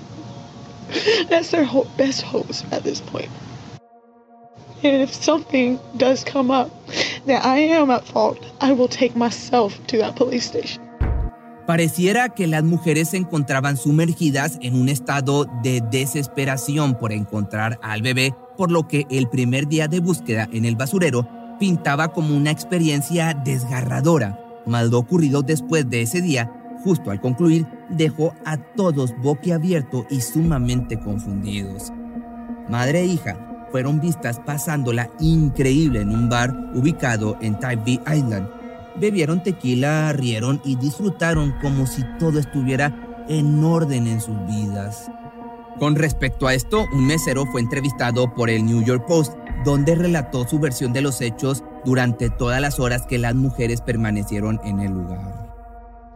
That's their hope, best hopes at this point. And if something does come up that I am at fault, I will take myself to that police station. Pareciera que las mujeres se encontraban sumergidas en un estado de desesperación por encontrar al bebé, por lo que el primer día de búsqueda en el basurero pintaba como una experiencia desgarradora. Mal ocurrido después de ese día, justo al concluir, dejó a todos boquiabiertos y sumamente confundidos. Madre e hija fueron vistas pasándola increíble en un bar ubicado en Tybee Island. Bebieron tequila, rieron y disfrutaron como si todo estuviera en orden en sus vidas. Con respecto a esto, un mesero fue entrevistado por el New York Post, donde relató su versión de los hechos durante todas las horas que las mujeres permanecieron en el lugar.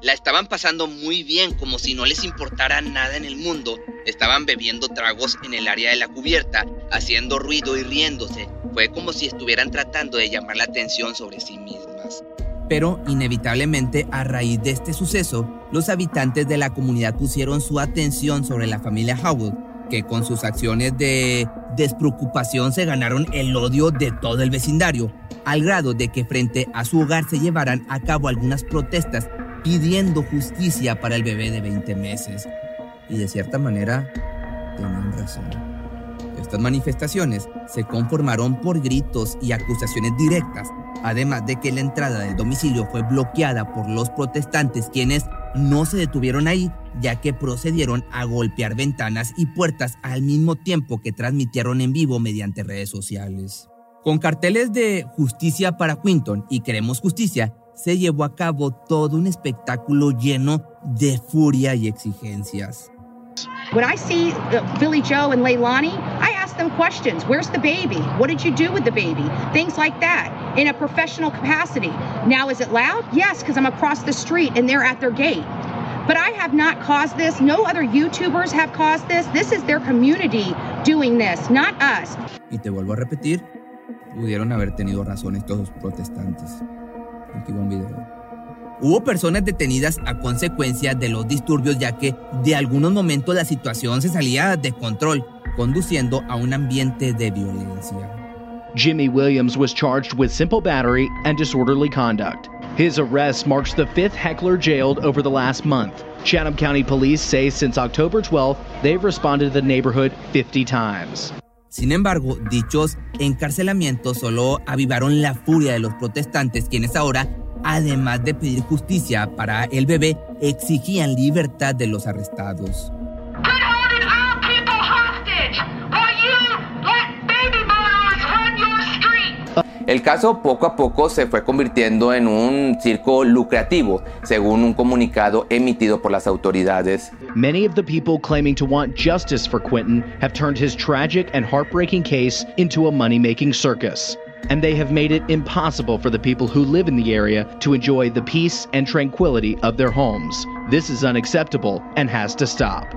La estaban pasando muy bien, como si no les importara nada en el mundo. Estaban bebiendo tragos en el área de la cubierta, haciendo ruido y riéndose. Fue como si estuvieran tratando de llamar la atención sobre sí mismas. Pero inevitablemente a raíz de este suceso, los habitantes de la comunidad pusieron su atención sobre la familia Howell, que con sus acciones de despreocupación se ganaron el odio de todo el vecindario, al grado de que frente a su hogar se llevaran a cabo algunas protestas pidiendo justicia para el bebé de 20 meses. Y de cierta manera, tenían razón. Estas manifestaciones se conformaron por gritos y acusaciones directas, además de que la entrada del domicilio fue bloqueada por los protestantes quienes no se detuvieron ahí, ya que procedieron a golpear ventanas y puertas al mismo tiempo que transmitieron en vivo mediante redes sociales. Con carteles de Justicia para Quinton y Queremos Justicia, se llevó a cabo todo un espectáculo lleno de furia y exigencias. When I see Billy Joe and Leilani, them questions. Where's the baby? What did you do with the baby? Things like that in a professional capacity. Now, is it loud? Yes, because I'm across the street and they're at their gate. But I have not caused this. No other YouTubers have caused this. This is their community doing this, not us. Y te vuelvo a repetir, pudieron haber tenido razón estos protestantes. Aquí va un video. Hubo personas detenidas a consecuencia de los disturbios ya que de algunos momentos la situación se salía de control, conduciendo a un ambiente de violencia. Jimmy Williams was charged with simple battery and disorderly conduct. His arrest marks the fifth heckler jailed over the last month. Chatham County Police say since October 12th, they've responded to the neighborhood 50 times. Sin embargo, dichos encarcelamientos solo avivaron la furia de los protestantes, quienes ahora, además de pedir justicia para el bebé, exigían libertad de los arrestados. El caso poco a poco se fue convirtiendo en un circo lucrativo, según un comunicado emitido por las autoridades. Many of the people claiming to want justice for Quentin have turned his tragic and heartbreaking case into a money making circus. And they have made it impossible for the people who live in the area to enjoy the peace and tranquility of their homes. This is unacceptable and has to stop.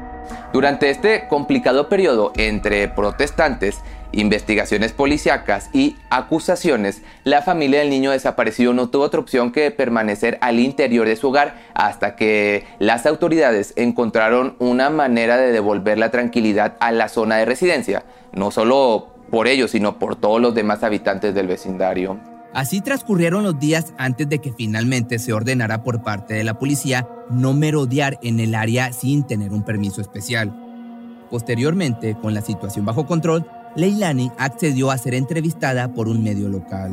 Durante este complicado periodo entre protestantes, investigaciones policíacas y acusaciones, la familia del niño desaparecido no tuvo otra opción que permanecer al interior de su hogar hasta que las autoridades encontraron una manera de devolver la tranquilidad a la zona de residencia, no solo por ellos, sino por todos los demás habitantes del vecindario. Así transcurrieron los días antes de que finalmente se ordenara por parte de la policía no merodear en el área sin tener un permiso especial. Posteriormente, con la situación bajo control, Leilani accedió a ser entrevistada por un medio local.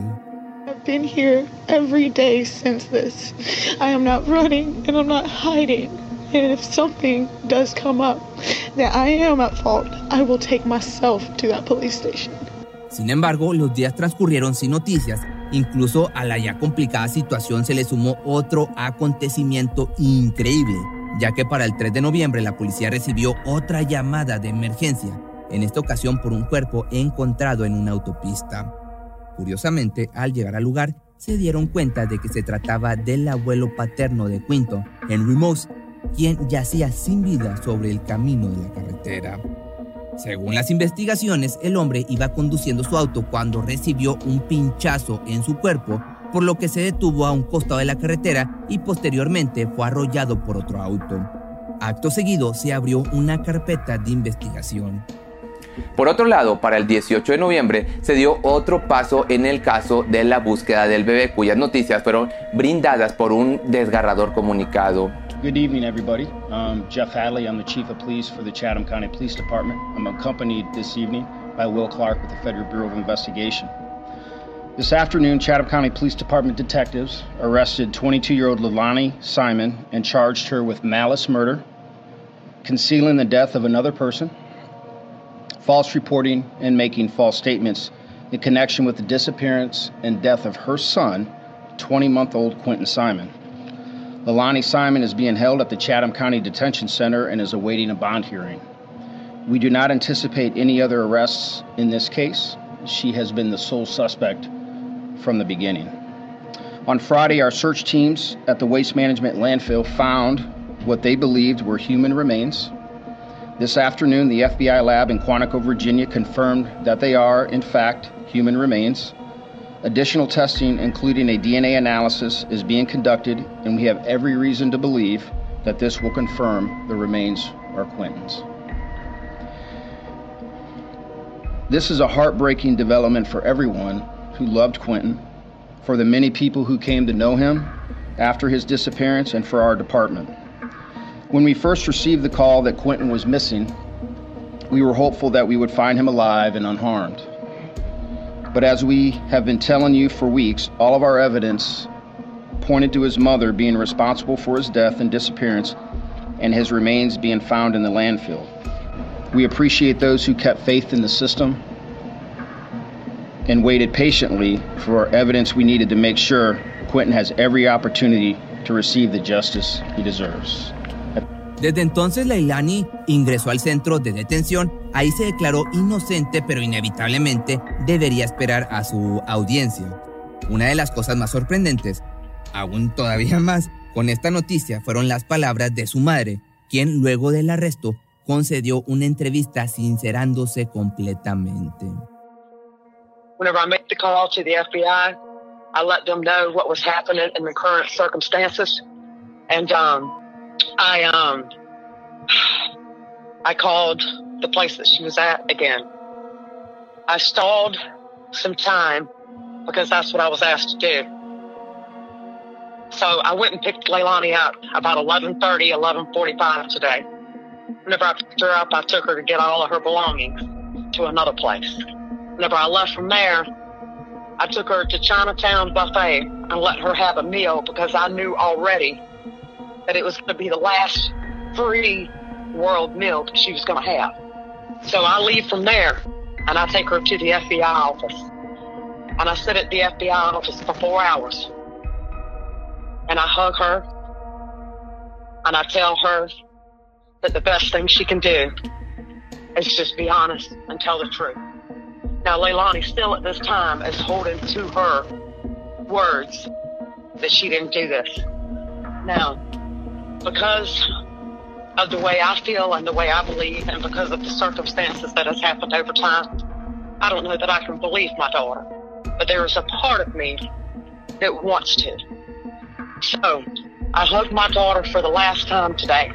I've been here every day since this. I am not running and I'm not hiding. And if something does come up that I am at fault, I will take myself to that police station. Sin embargo, los días transcurrieron sin noticias. Incluso a la ya complicada situación se le sumó otro acontecimiento increíble, ya que para el 3 de noviembre la policía recibió otra llamada de emergencia, en esta ocasión por un cuerpo encontrado en una autopista. Curiosamente, al llegar al lugar, se dieron cuenta de que se trataba del abuelo paterno de Quinton, Henry Moss, quien yacía sin vida sobre el camino de la carretera. Según las investigaciones, el hombre iba conduciendo su auto cuando recibió un pinchazo en su cuerpo, por lo que se detuvo a un costado de la carretera y posteriormente fue arrollado por otro auto. Acto seguido se abrió una carpeta de investigación. Por otro lado, para el 18 de noviembre se dio otro paso en el caso de la búsqueda del bebé, cuyas noticias fueron brindadas por un desgarrador comunicado. Good evening, everybody. I'm Jeff Hadley. I'm the Chief of Police for the Chatham County Police Department. I'm accompanied this evening by Will Clark with the Federal Bureau of Investigation. This afternoon, Chatham County Police Department detectives arrested 22 year old Lilani Simon and charged her with malice murder, concealing the death of another person, false reporting, and making false statements in connection with the disappearance and death of her son, 20 month old Quentin Simon. Lilani Simon is being held at the Chatham County Detention Center and is awaiting a bond hearing. We do not anticipate any other arrests in this case. She has been the sole suspect from the beginning. On Friday, our search teams at the Waste Management landfill found what they believed were human remains. This afternoon, the FBI lab in Quantico, Virginia confirmed that they are, in fact, human remains. Additional testing, including a DNA analysis, is being conducted, and we have every reason to believe that this will confirm the remains are Quentin's. This is a heartbreaking development for everyone who loved Quentin, for the many people who came to know him after his disappearance, and for our department. When we first received the call that Quentin was missing, we were hopeful that we would find him alive and unharmed. But as we have been telling you for weeks, all of our evidence pointed to his mother being responsible for his death and disappearance and his remains being found in the landfill. We appreciate those who kept faith in the system and waited patiently for evidence we needed to make sure Quentin has every opportunity to receive the justice he deserves. Desde entonces, Leilani ingresó al centro de detención. Ahí se declaró inocente, pero inevitablemente debería esperar a su audiencia. Una de las cosas más sorprendentes, aún todavía más, con esta noticia fueron las palabras de su madre, quien luego del arresto concedió una entrevista sincerándose completamente. Whenever I made the call to the FBI, I let them know what was happening in the current circumstances, and um, I um I called the place that she was at again. I stalled some time because that's what I was asked to do. So I went and picked Leilani up about 11:30, 11:45 today. Whenever I picked her up, I took her to get all of her belongings to another place. Whenever I left from there, I took her to Chinatown Buffet and let her have a meal because I knew already that it was going to be the last free world meal that she was going to have. So I leave from there and I take her to the FBI office. And I sit at the FBI office for four hours. And I hug her and I tell her that the best thing she can do is just be honest and tell the truth. Now, Leilani still at this time is holding to her words that she didn't do this. Now, because of the way I feel and the way I believe, and because of the circumstances that has happened over time, I don't know that I can believe my daughter. But there is a part of me that wants to. So I hugged my daughter for the last time today.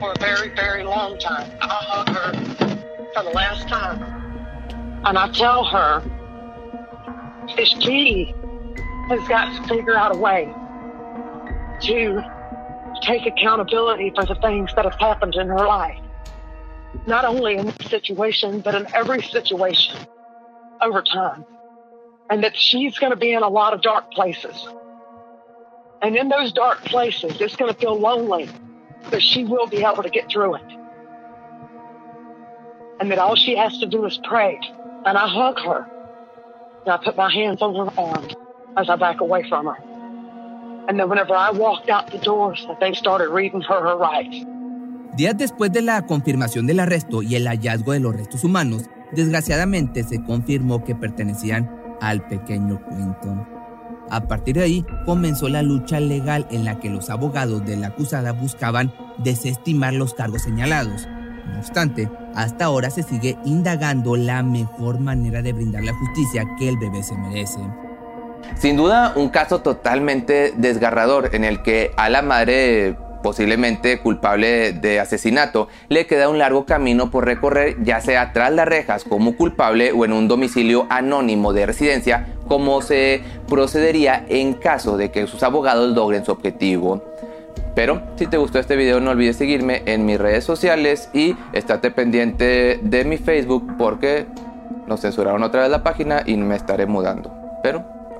For a very, very long time. I hug her for the last time. And I tell her that she has got to figure out a way to take accountability for the things that have happened in her life. Not only in this situation, but in every situation over time. And that she's going to be in a lot of dark places. And in those dark places, it's going to feel lonely, but she will be able to get through it. And that all she has to do is pray. And I hug her. And I put my hands on her arms as I back away from her. And then whenever I walked out the doors, they started reading her rights. Días después de la confirmación del arresto y el hallazgo de los restos humanos, desgraciadamente se confirmó que pertenecían al pequeño Quinton. A partir de ahí comenzó la lucha legal en la que los abogados de la acusada buscaban desestimar los cargos señalados. No obstante, hasta ahora se sigue indagando la mejor manera de brindar la justicia que el bebé se merece. Sin duda, un caso totalmente desgarrador en el que a la madre posiblemente culpable de asesinato, le queda un largo camino por recorrer, ya sea tras las rejas como culpable o en un domicilio anónimo de residencia, como se procedería en caso de que sus abogados logren su objetivo. Pero si te gustó este video no olvides seguirme en mis redes sociales y estate pendiente de mi Facebook porque nos censuraron otra vez la página y me estaré mudando. Pero